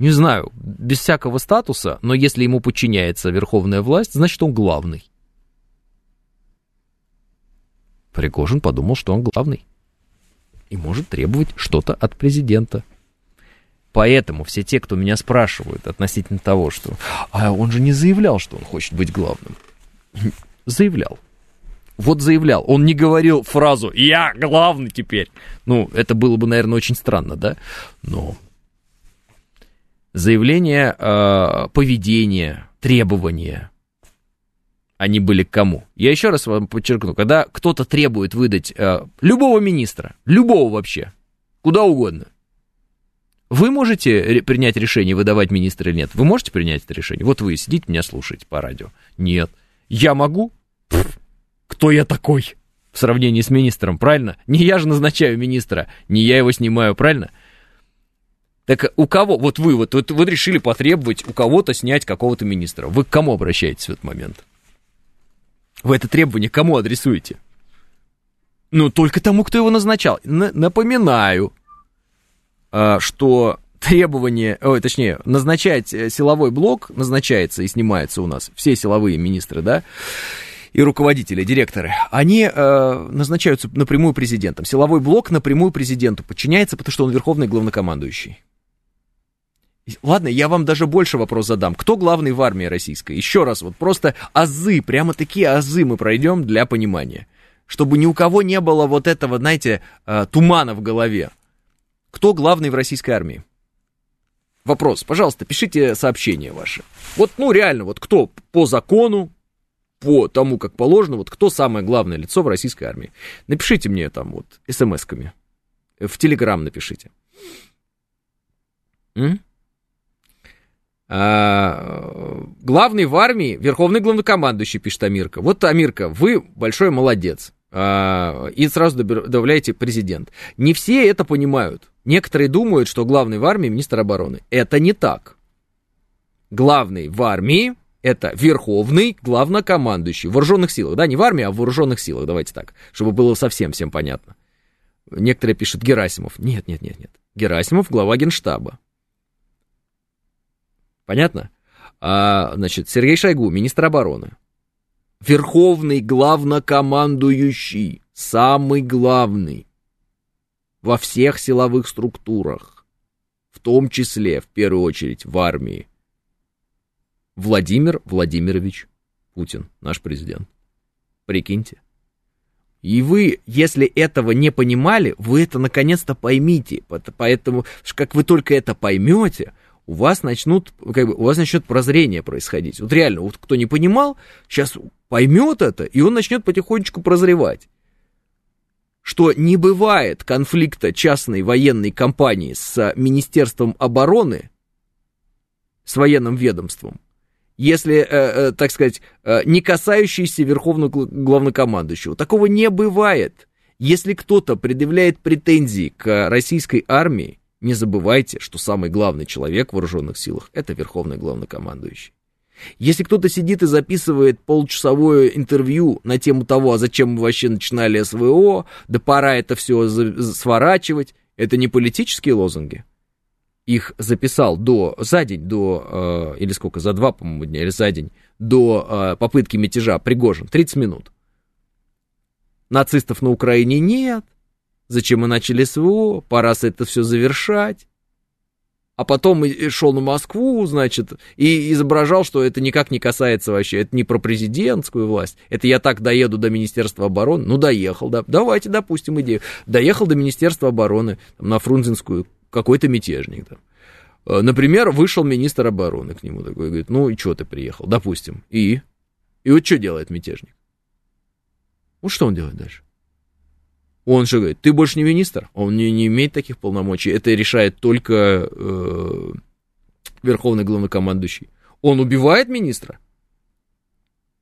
Не знаю, без всякого статуса, но если ему подчиняется верховная власть, значит он главный. Пригожин подумал, что он главный и может требовать что-то от президента. Поэтому все те, кто меня спрашивают относительно того, что а он же не заявлял, что он хочет быть главным. Заявлял вот заявлял, он не говорил фразу «я главный теперь». Ну, это было бы, наверное, очень странно, да? Но заявление, э, поведение, требования, они были к кому? Я еще раз вам подчеркну, когда кто-то требует выдать э, любого министра, любого вообще, куда угодно, вы можете принять решение, выдавать министра или нет? Вы можете принять это решение? Вот вы сидите, меня слушаете по радио. Нет. Я могу? Пфф, кто я такой в сравнении с министром, правильно? Не я же назначаю министра, не я его снимаю, правильно? Так у кого, вот вы, вот, вот вы решили потребовать у кого-то снять какого-то министра. Вы к кому обращаетесь в этот момент? Вы это требование кому адресуете? Ну, только тому, кто его назначал. Н- напоминаю, а, что требование, ой, точнее, назначать э, силовой блок назначается и снимается у нас, все силовые министры, да, и руководители, директоры, они э, назначаются напрямую президентом. Силовой блок напрямую президенту подчиняется, потому что он верховный главнокомандующий. Ладно, я вам даже больше вопрос задам. Кто главный в армии российской? Еще раз, вот просто азы, прямо такие азы мы пройдем для понимания. Чтобы ни у кого не было вот этого, знаете, э, тумана в голове. Кто главный в российской армии? Вопрос, пожалуйста, пишите сообщения ваши. Вот, ну, реально, вот кто по закону, по тому, как положено, вот кто самое главное лицо в российской армии. Напишите мне там вот смс-ками. В Телеграм напишите. М? А, главный в армии, верховный главнокомандующий, пишет Амирка. Вот, Амирка, вы большой молодец. А, и сразу добавляете президент. Не все это понимают. Некоторые думают, что главный в армии министр обороны. Это не так. Главный в армии это верховный главнокомандующий в вооруженных силах, да, не в армии, а в вооруженных силах, давайте так, чтобы было совсем всем понятно. Некоторые пишут Герасимов. Нет, нет, нет, нет. Герасимов глава генштаба. Понятно? А, значит, Сергей Шойгу, министр обороны. Верховный главнокомандующий, самый главный во всех силовых структурах, в том числе, в первую очередь, в армии. Владимир Владимирович Путин, наш президент. Прикиньте. И вы, если этого не понимали, вы это наконец-то поймите. Поэтому, как вы только это поймете, у вас начнут, как бы, у вас начнет прозрение происходить. Вот реально, вот кто не понимал, сейчас поймет это, и он начнет потихонечку прозревать. Что не бывает конфликта частной военной компании с Министерством обороны, с военным ведомством, если, э, э, так сказать, э, не касающийся верховного главнокомандующего. Такого не бывает. Если кто-то предъявляет претензии к российской армии, не забывайте, что самый главный человек в вооруженных силах – это верховный главнокомандующий. Если кто-то сидит и записывает получасовое интервью на тему того, а зачем мы вообще начинали СВО, да пора это все сворачивать, это не политические лозунги. Их записал до, за день до, э, или сколько, за два, по-моему, дня, или за день, до э, попытки мятежа Пригожин, 30 минут. Нацистов на Украине нет, Зачем мы начали СВО? Пора это все завершать. А потом шел на Москву, значит, и изображал, что это никак не касается вообще, это не про президентскую власть, это я так доеду до Министерства обороны, ну доехал, да, давайте допустим идею, доехал до Министерства обороны, там, на Фрунзенскую, какой-то мятежник там. Э, например, вышел министр обороны к нему такой, говорит, ну и что ты приехал, допустим, и? И вот что делает мятежник? Вот что он делает дальше? Он же говорит, ты больше не министр, он не, не имеет таких полномочий, это решает только э, верховный главнокомандующий. Он убивает министра?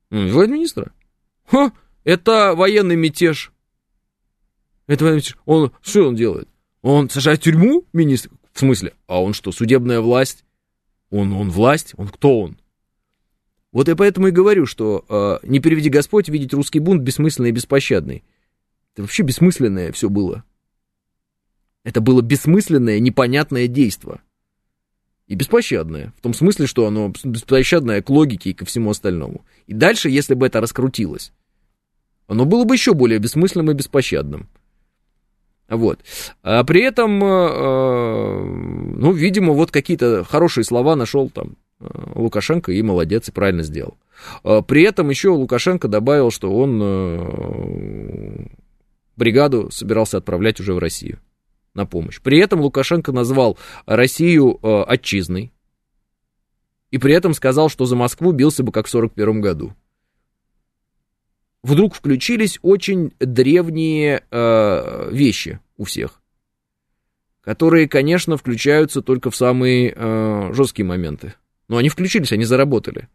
Он убивает министра? Ха, это военный мятеж. Это военный мятеж. Он, что он делает? Он сажает в тюрьму министра? В смысле? А он что, судебная власть? Он, он власть? Он кто он? Вот я поэтому и говорю, что э, не переведи Господь видеть русский бунт бессмысленный и беспощадный. Это вообще бессмысленное все было. Это было бессмысленное, непонятное действо. И беспощадное. В том смысле, что оно беспощадное к логике и ко всему остальному. И дальше, если бы это раскрутилось, оно было бы еще более бессмысленным и беспощадным. Вот. А при этом, э, э, ну, видимо, вот какие-то хорошие слова нашел там э, Лукашенко и молодец, и правильно сделал. При этом еще Лукашенко добавил, что он бригаду собирался отправлять уже в Россию на помощь. При этом Лукашенко назвал Россию отчизной. И при этом сказал, что за Москву бился бы как в 1941 году. Вдруг включились очень древние э, вещи у всех, которые, конечно, включаются только в самые э, жесткие моменты. Но они включились, они заработали.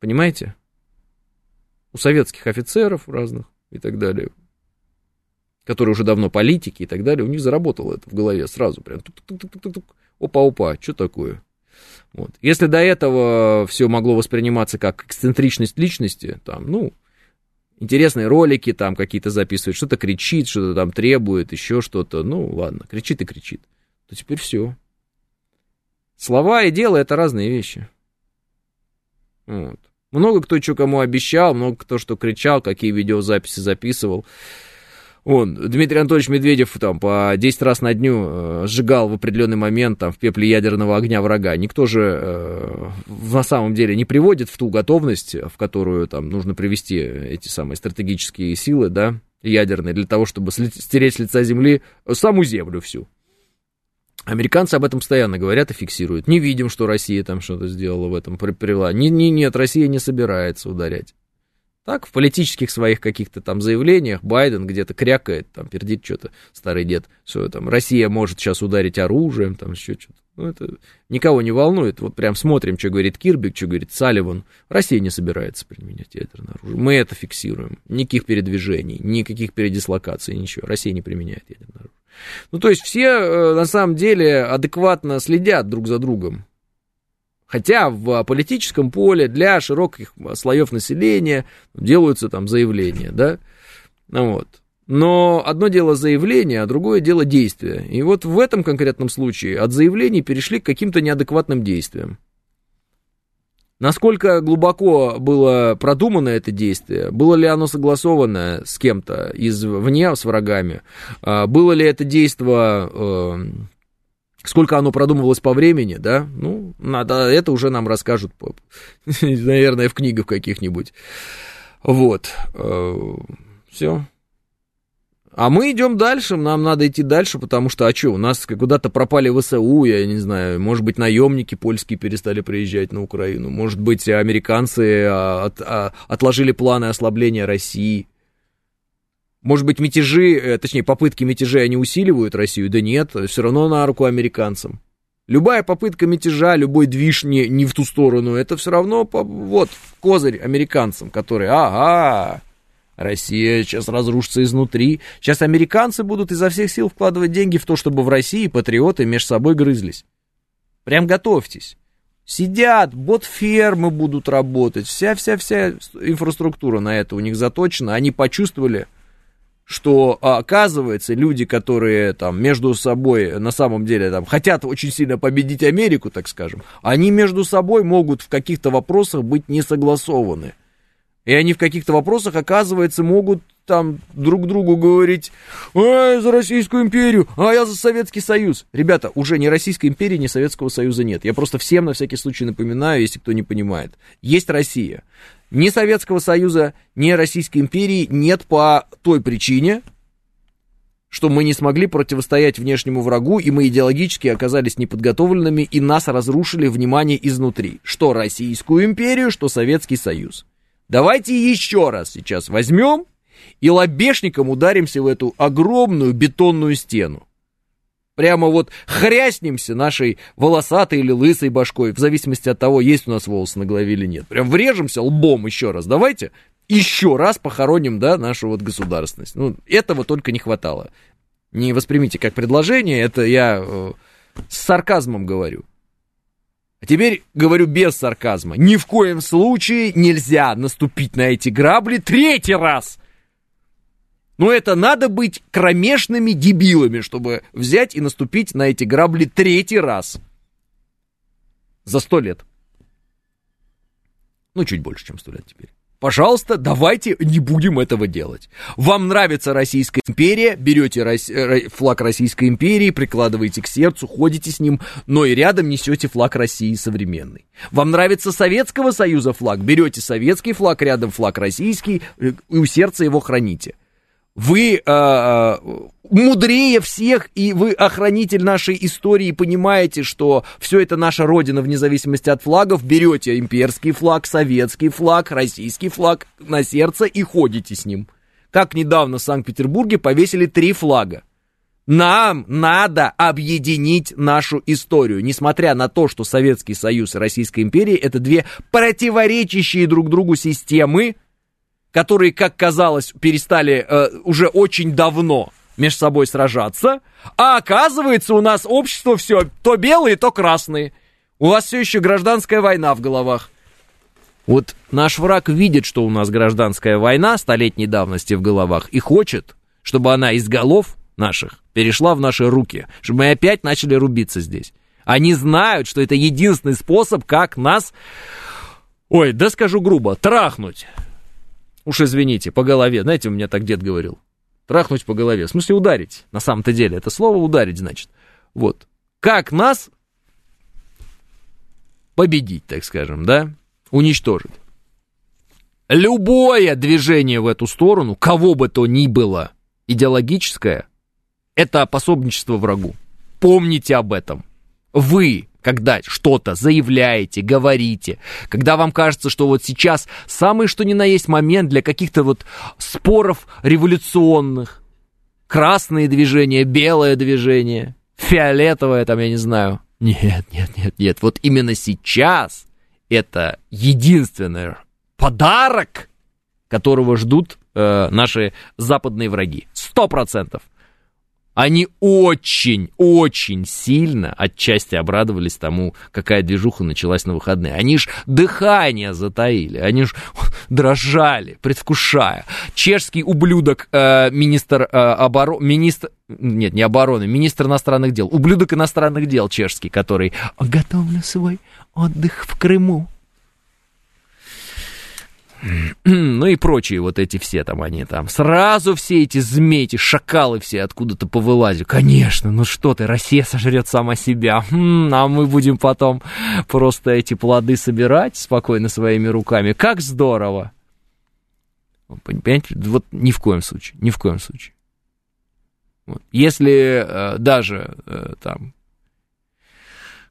Понимаете? У советских офицеров разных и так далее, которые уже давно политики и так далее, у них заработало это в голове сразу, прям опа-опа, что такое? Вот. Если до этого все могло восприниматься как эксцентричность личности, там, ну, интересные ролики там какие-то записывают, что-то кричит, что-то там требует, еще что-то, ну, ладно, кричит и кричит, то теперь все. Слова и дело это разные вещи. Вот. Много кто что кому обещал, много кто что кричал, какие видеозаписи записывал. Он, Дмитрий Анатольевич Медведев там по 10 раз на дню э, сжигал в определенный момент там в пепле ядерного огня врага. Никто же э, на самом деле не приводит в ту готовность, в которую там нужно привести эти самые стратегические силы, да, ядерные, для того, чтобы стереть с лица земли саму землю всю. Американцы об этом постоянно говорят и фиксируют. Не видим, что Россия там что-то сделала в этом, привела. Не, не, нет, Россия не собирается ударять. Так, в политических своих каких-то там заявлениях Байден где-то крякает, там, пердит что-то, старый дед, что там, Россия может сейчас ударить оружием, там, еще что-то. Ну, это никого не волнует. Вот прям смотрим, что говорит Кирбик, что говорит Салливан. Россия не собирается применять ядерное оружие. Мы это фиксируем. Никаких передвижений, никаких передислокаций, ничего. Россия не применяет ядерное оружие. Ну, то есть все э, на самом деле адекватно следят друг за другом. Хотя в политическом поле для широких слоев населения делаются там заявления, да, вот. Но одно дело заявление, а другое дело действие. И вот в этом конкретном случае от заявлений перешли к каким-то неадекватным действиям. Насколько глубоко было продумано это действие, было ли оно согласовано с кем-то извне, с врагами, а, было ли это действие э, Сколько оно продумывалось по времени, да? Ну, надо, это уже нам расскажут, наверное, в книгах каких-нибудь. Вот. Э, Все. А мы идем дальше, нам надо идти дальше, потому что, а что, у нас куда-то пропали ВСУ, я не знаю, может быть, наемники польские перестали приезжать на Украину, может быть, американцы а, от, от, отложили планы ослабления России. Может быть, мятежи, э, точнее, попытки мятежей, они усиливают Россию? Да нет, все равно на руку американцам. Любая попытка мятежа, любой движ не, не в ту сторону, это все равно, вот, козырь американцам, которые, ага, Россия сейчас разрушится изнутри. Сейчас американцы будут изо всех сил вкладывать деньги в то, чтобы в России патриоты между собой грызлись. Прям готовьтесь. Сидят, бот-фермы будут работать, вся-вся-вся инфраструктура на это у них заточена. Они почувствовали, что а, оказывается люди, которые там между собой на самом деле там хотят очень сильно победить Америку, так скажем, они между собой могут в каких-то вопросах быть не согласованы. И они в каких-то вопросах, оказывается, могут там друг другу говорить, ай, за Российскую империю, а я за Советский Союз. Ребята, уже ни Российской империи, ни Советского Союза нет. Я просто всем на всякий случай напоминаю, если кто не понимает. Есть Россия. Ни Советского Союза, ни Российской империи нет по той причине, что мы не смогли противостоять внешнему врагу, и мы идеологически оказались неподготовленными, и нас разрушили, внимание, изнутри. Что Российскую империю, что Советский Союз. Давайте еще раз сейчас возьмем и лобешником ударимся в эту огромную бетонную стену. Прямо вот хряснемся нашей волосатой или лысой башкой, в зависимости от того, есть у нас волосы на голове или нет. Прям врежемся лбом еще раз. Давайте еще раз похороним, да, нашу вот государственность. Ну, этого только не хватало. Не воспримите как предложение, это я э, с сарказмом говорю. А теперь говорю без сарказма. Ни в коем случае нельзя наступить на эти грабли третий раз. Но это надо быть кромешными дебилами, чтобы взять и наступить на эти грабли третий раз. За сто лет. Ну, чуть больше, чем сто лет теперь. Пожалуйста, давайте не будем этого делать. Вам нравится Российская империя, берете флаг Российской империи, прикладываете к сердцу, ходите с ним, но и рядом несете флаг России современный. Вам нравится Советского Союза флаг, берете советский флаг, рядом флаг российский, э, и у сердца его храните. Вы э, мудрее всех, и вы охранитель нашей истории, понимаете, что все это наша родина, вне зависимости от флагов, берете имперский флаг, советский флаг, российский флаг на сердце и ходите с ним. Как недавно в Санкт-Петербурге повесили три флага. Нам надо объединить нашу историю, несмотря на то, что Советский Союз и Российская империя это две противоречащие друг другу системы, которые, как казалось, перестали э, уже очень давно между собой сражаться, а оказывается у нас общество все то белые, то красные. У вас все еще гражданская война в головах. Вот наш враг видит, что у нас гражданская война столетней давности в головах и хочет, чтобы она из голов наших перешла в наши руки, чтобы мы опять начали рубиться здесь. Они знают, что это единственный способ, как нас, ой, да скажу грубо, трахнуть. Уж извините, по голове. Знаете, у меня так дед говорил. Трахнуть по голове. В смысле ударить, на самом-то деле. Это слово ударить, значит. Вот. Как нас победить, так скажем, да? Уничтожить. Любое движение в эту сторону, кого бы то ни было, идеологическое, это пособничество врагу. Помните об этом. Вы, когда что-то заявляете, говорите, когда вам кажется, что вот сейчас самый что ни на есть момент для каких-то вот споров революционных, красное движение, белое движение, фиолетовое там, я не знаю. Нет, нет, нет, нет, вот именно сейчас это единственный подарок, которого ждут э, наши западные враги. Сто процентов. Они очень, очень сильно отчасти обрадовались тому, какая движуха началась на выходные. Они ж дыхание затаили, они ж дрожали, предвкушая. Чешский ублюдок, э, министр э, обороны, министр, нет, не обороны, министр иностранных дел, ублюдок иностранных дел чешский, который готовлю свой отдых в Крыму. Ну и прочие вот эти все там они там. Сразу все эти змеи, эти шакалы все откуда-то повылазят. Конечно, ну что ты, Россия сожрет сама себя. Хм, а мы будем потом просто эти плоды собирать спокойно своими руками. Как здорово. Понимаете, вот ни в коем случае, ни в коем случае. Вот. Если э, даже э, там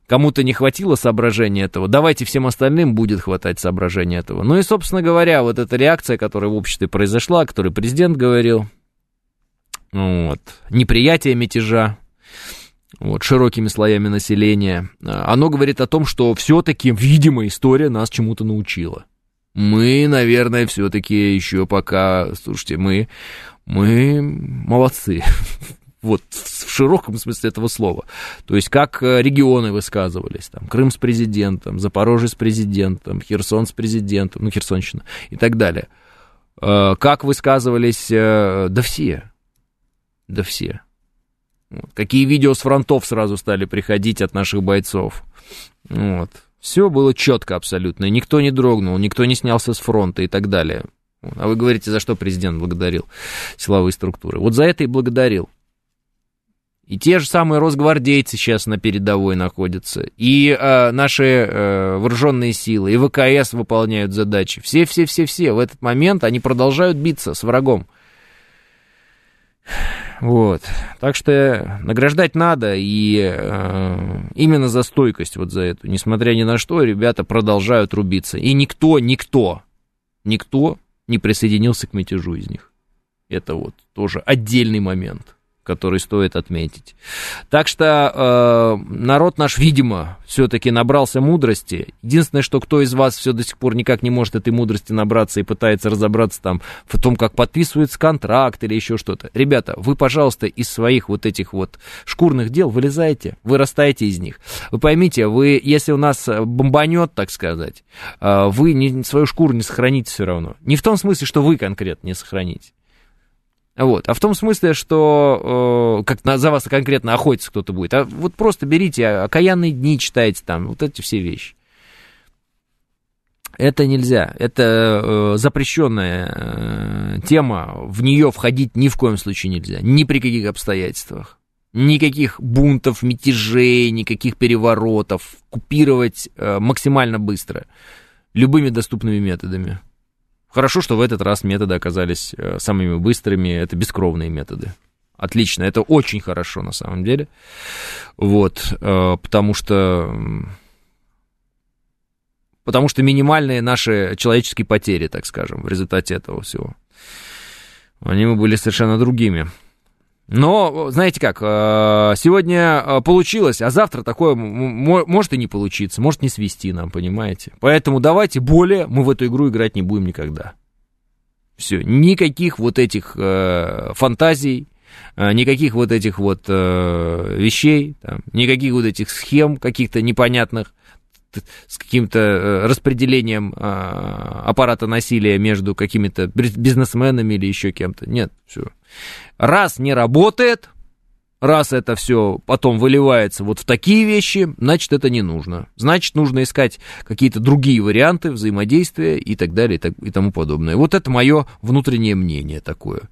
Кому-то не хватило соображения этого, давайте всем остальным будет хватать соображения этого. Ну и, собственно говоря, вот эта реакция, которая в обществе произошла, о которой президент говорил, вот, неприятие мятежа, вот, широкими слоями населения, оно говорит о том, что все-таки, видимо, история нас чему-то научила. Мы, наверное, все-таки еще пока, слушайте, мы, мы молодцы вот в широком смысле этого слова. То есть как э, регионы высказывались, там, Крым с президентом, Запорожье с президентом, Херсон с президентом, ну, Херсонщина и так далее. Э, как высказывались, э, да все, да все. Какие видео с фронтов сразу стали приходить от наших бойцов. Вот. Все было четко абсолютно, никто не дрогнул, никто не снялся с фронта и так далее. А вы говорите, за что президент благодарил силовые структуры? Вот за это и благодарил. И те же самые росгвардейцы сейчас на передовой находятся. И э, наши э, вооруженные силы, и ВКС выполняют задачи. Все-все-все-все в этот момент они продолжают биться с врагом. Вот. Так что награждать надо, и э, именно за стойкость вот за эту. Несмотря ни на что, ребята продолжают рубиться. И никто, никто, никто не присоединился к мятежу из них. Это вот тоже отдельный момент который стоит отметить. Так что э, народ наш, видимо, все-таки набрался мудрости. Единственное, что кто из вас все до сих пор никак не может этой мудрости набраться и пытается разобраться там в том, как подписывается контракт или еще что-то. Ребята, вы, пожалуйста, из своих вот этих вот шкурных дел вылезайте, вырастайте из них. Вы поймите, вы, если у нас бомбанет, так сказать, э, вы не, свою шкуру не сохраните все равно. Не в том смысле, что вы конкретно не сохраните. Вот. А в том смысле, что э, как за вас конкретно охотиться кто-то будет. А вот просто берите окаянные дни, читайте там, вот эти все вещи. Это нельзя. Это э, запрещенная э, тема. В нее входить ни в коем случае нельзя. Ни при каких обстоятельствах. Никаких бунтов, мятежей, никаких переворотов. Купировать э, максимально быстро. Любыми доступными методами. Хорошо, что в этот раз методы оказались э, самыми быстрыми, это бескровные методы. Отлично, это очень хорошо на самом деле. Вот, э, потому что... Потому что минимальные наши человеческие потери, так скажем, в результате этого всего. Они были совершенно другими. Но, знаете как, э, сегодня э, получилось, а завтра такое может и не получиться, может не свести нам, понимаете? Поэтому давайте более мы в эту игру играть не будем никогда. Все, никаких вот этих э, фантазий, никаких вот этих вот вещей, никаких вот этих схем каких-то непонятных с каким-то распределением аппарата насилия между какими-то бизнесменами или еще кем-то. Нет, все. Раз не работает, раз это все потом выливается вот в такие вещи, значит, это не нужно. Значит, нужно искать какие-то другие варианты взаимодействия и так далее и, так, и тому подобное. Вот это мое внутреннее мнение такое.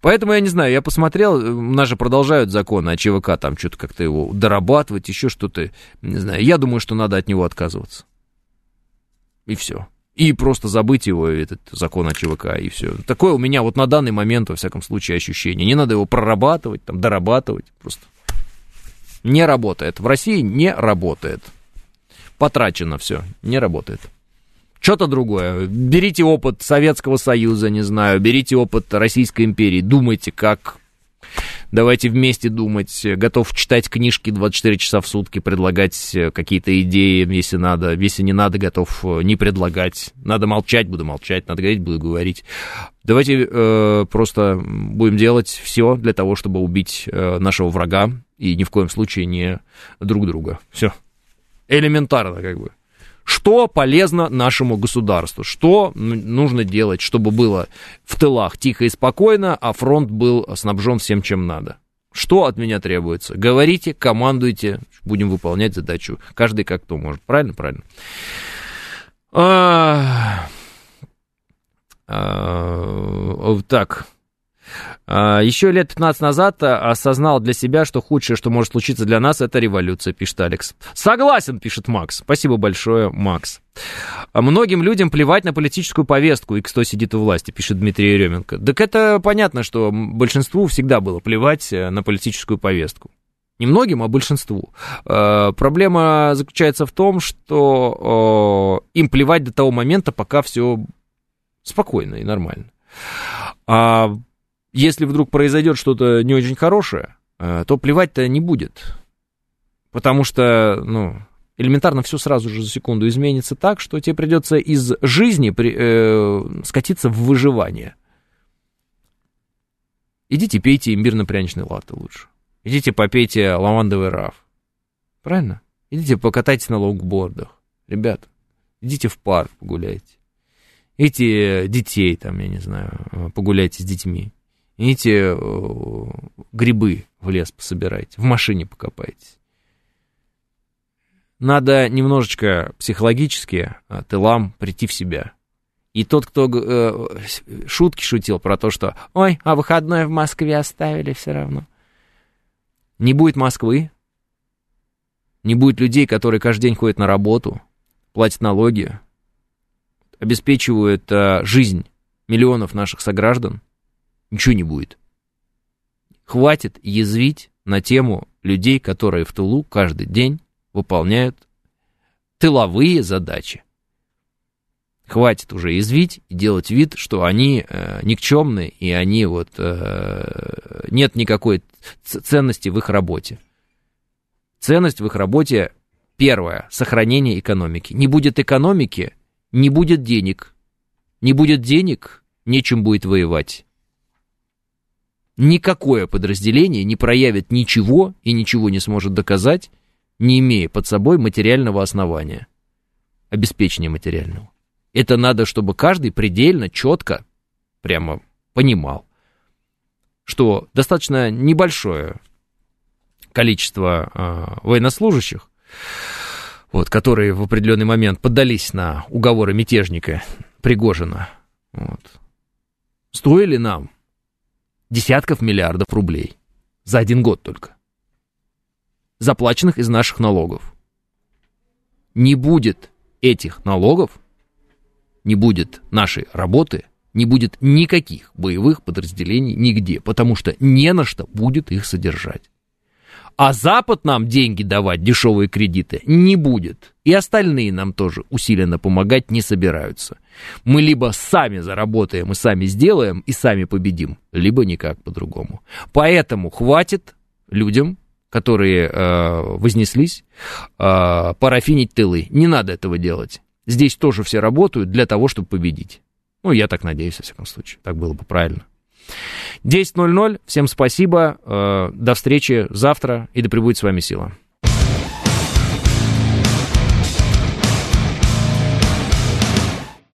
Поэтому я не знаю, я посмотрел, у нас же продолжают законы о ЧВК, там что-то как-то его дорабатывать, еще что-то, не знаю. Я думаю, что надо от него отказываться. И все и просто забыть его, этот закон о ЧВК, и все. Такое у меня вот на данный момент, во всяком случае, ощущение. Не надо его прорабатывать, там, дорабатывать, просто Не работает. В России не работает. Потрачено все. Не работает. Что-то другое. Берите опыт Советского Союза, не знаю, берите опыт Российской империи, думайте, как Давайте вместе думать. Готов читать книжки 24 часа в сутки, предлагать э, какие-то идеи, если надо. Если не надо, готов э, не предлагать. Надо молчать, буду молчать. Надо говорить, буду говорить. Давайте э, просто будем делать все для того, чтобы убить э, нашего врага и ни в коем случае не друг друга. Все. Элементарно, как бы. Что полезно нашему государству? Что нужно делать, чтобы было в тылах тихо и спокойно, а фронт был снабжен всем, чем надо? Что от меня требуется? Говорите, командуйте, будем выполнять задачу. Каждый как кто может. Правильно? Правильно. А... А... Так. А, Еще лет 15 назад а, осознал для себя, что худшее, что может случиться для нас, это революция, пишет Алекс. Согласен, пишет Макс. Спасибо большое, Макс. А многим людям плевать на политическую повестку, и кто сидит у власти, пишет Дмитрий Еременко. Так это понятно, что большинству всегда было плевать э, на политическую повестку. Не многим, а большинству. Проблема заключается в том, что им плевать до того момента, пока все спокойно и нормально. А если вдруг произойдет что-то не очень хорошее, э, то плевать-то не будет. Потому что, ну, элементарно все сразу же за секунду изменится так, что тебе придется из жизни при, э, скатиться в выживание. Идите пейте имбирно-пряничный латте лучше. Идите попейте лавандовый раф. Правильно? Идите покатайтесь на лонгбордах. Ребята, идите в парк погуляйте. Идите детей там, я не знаю, погуляйте с детьми. Идите э, грибы в лес пособирайте, в машине покопайтесь. Надо немножечко психологически э, тылам прийти в себя. И тот, кто э, шутки шутил про то, что «Ой, а выходной в Москве оставили все равно». Не будет Москвы, не будет людей, которые каждый день ходят на работу, платят налоги, обеспечивают жизнь миллионов наших сограждан – ничего не будет. Хватит язвить на тему людей, которые в тылу каждый день выполняют тыловые задачи. Хватит уже язвить и делать вид, что они э, никчемны и они вот э, нет никакой ценности в их работе. Ценность в их работе первое сохранение экономики. Не будет экономики, не будет денег. Не будет денег, нечем будет воевать никакое подразделение не проявит ничего и ничего не сможет доказать, не имея под собой материального основания, обеспечения материального. Это надо, чтобы каждый предельно четко прямо понимал, что достаточно небольшое количество э, военнослужащих, вот, которые в определенный момент поддались на уговоры мятежника Пригожина, вот, стоили нам десятков миллиардов рублей. За один год только. Заплаченных из наших налогов. Не будет этих налогов, не будет нашей работы, не будет никаких боевых подразделений нигде, потому что не на что будет их содержать. А Запад нам деньги давать, дешевые кредиты, не будет. И остальные нам тоже усиленно помогать не собираются. Мы либо сами заработаем и сами сделаем, и сами победим, либо никак по-другому. Поэтому хватит людям, которые э, вознеслись, э, парафинить тылы. Не надо этого делать. Здесь тоже все работают для того, чтобы победить. Ну, я так надеюсь, во всяком случае. Так было бы правильно. 10.00. Всем спасибо. Э, до встречи завтра. И да пребудет с вами сила.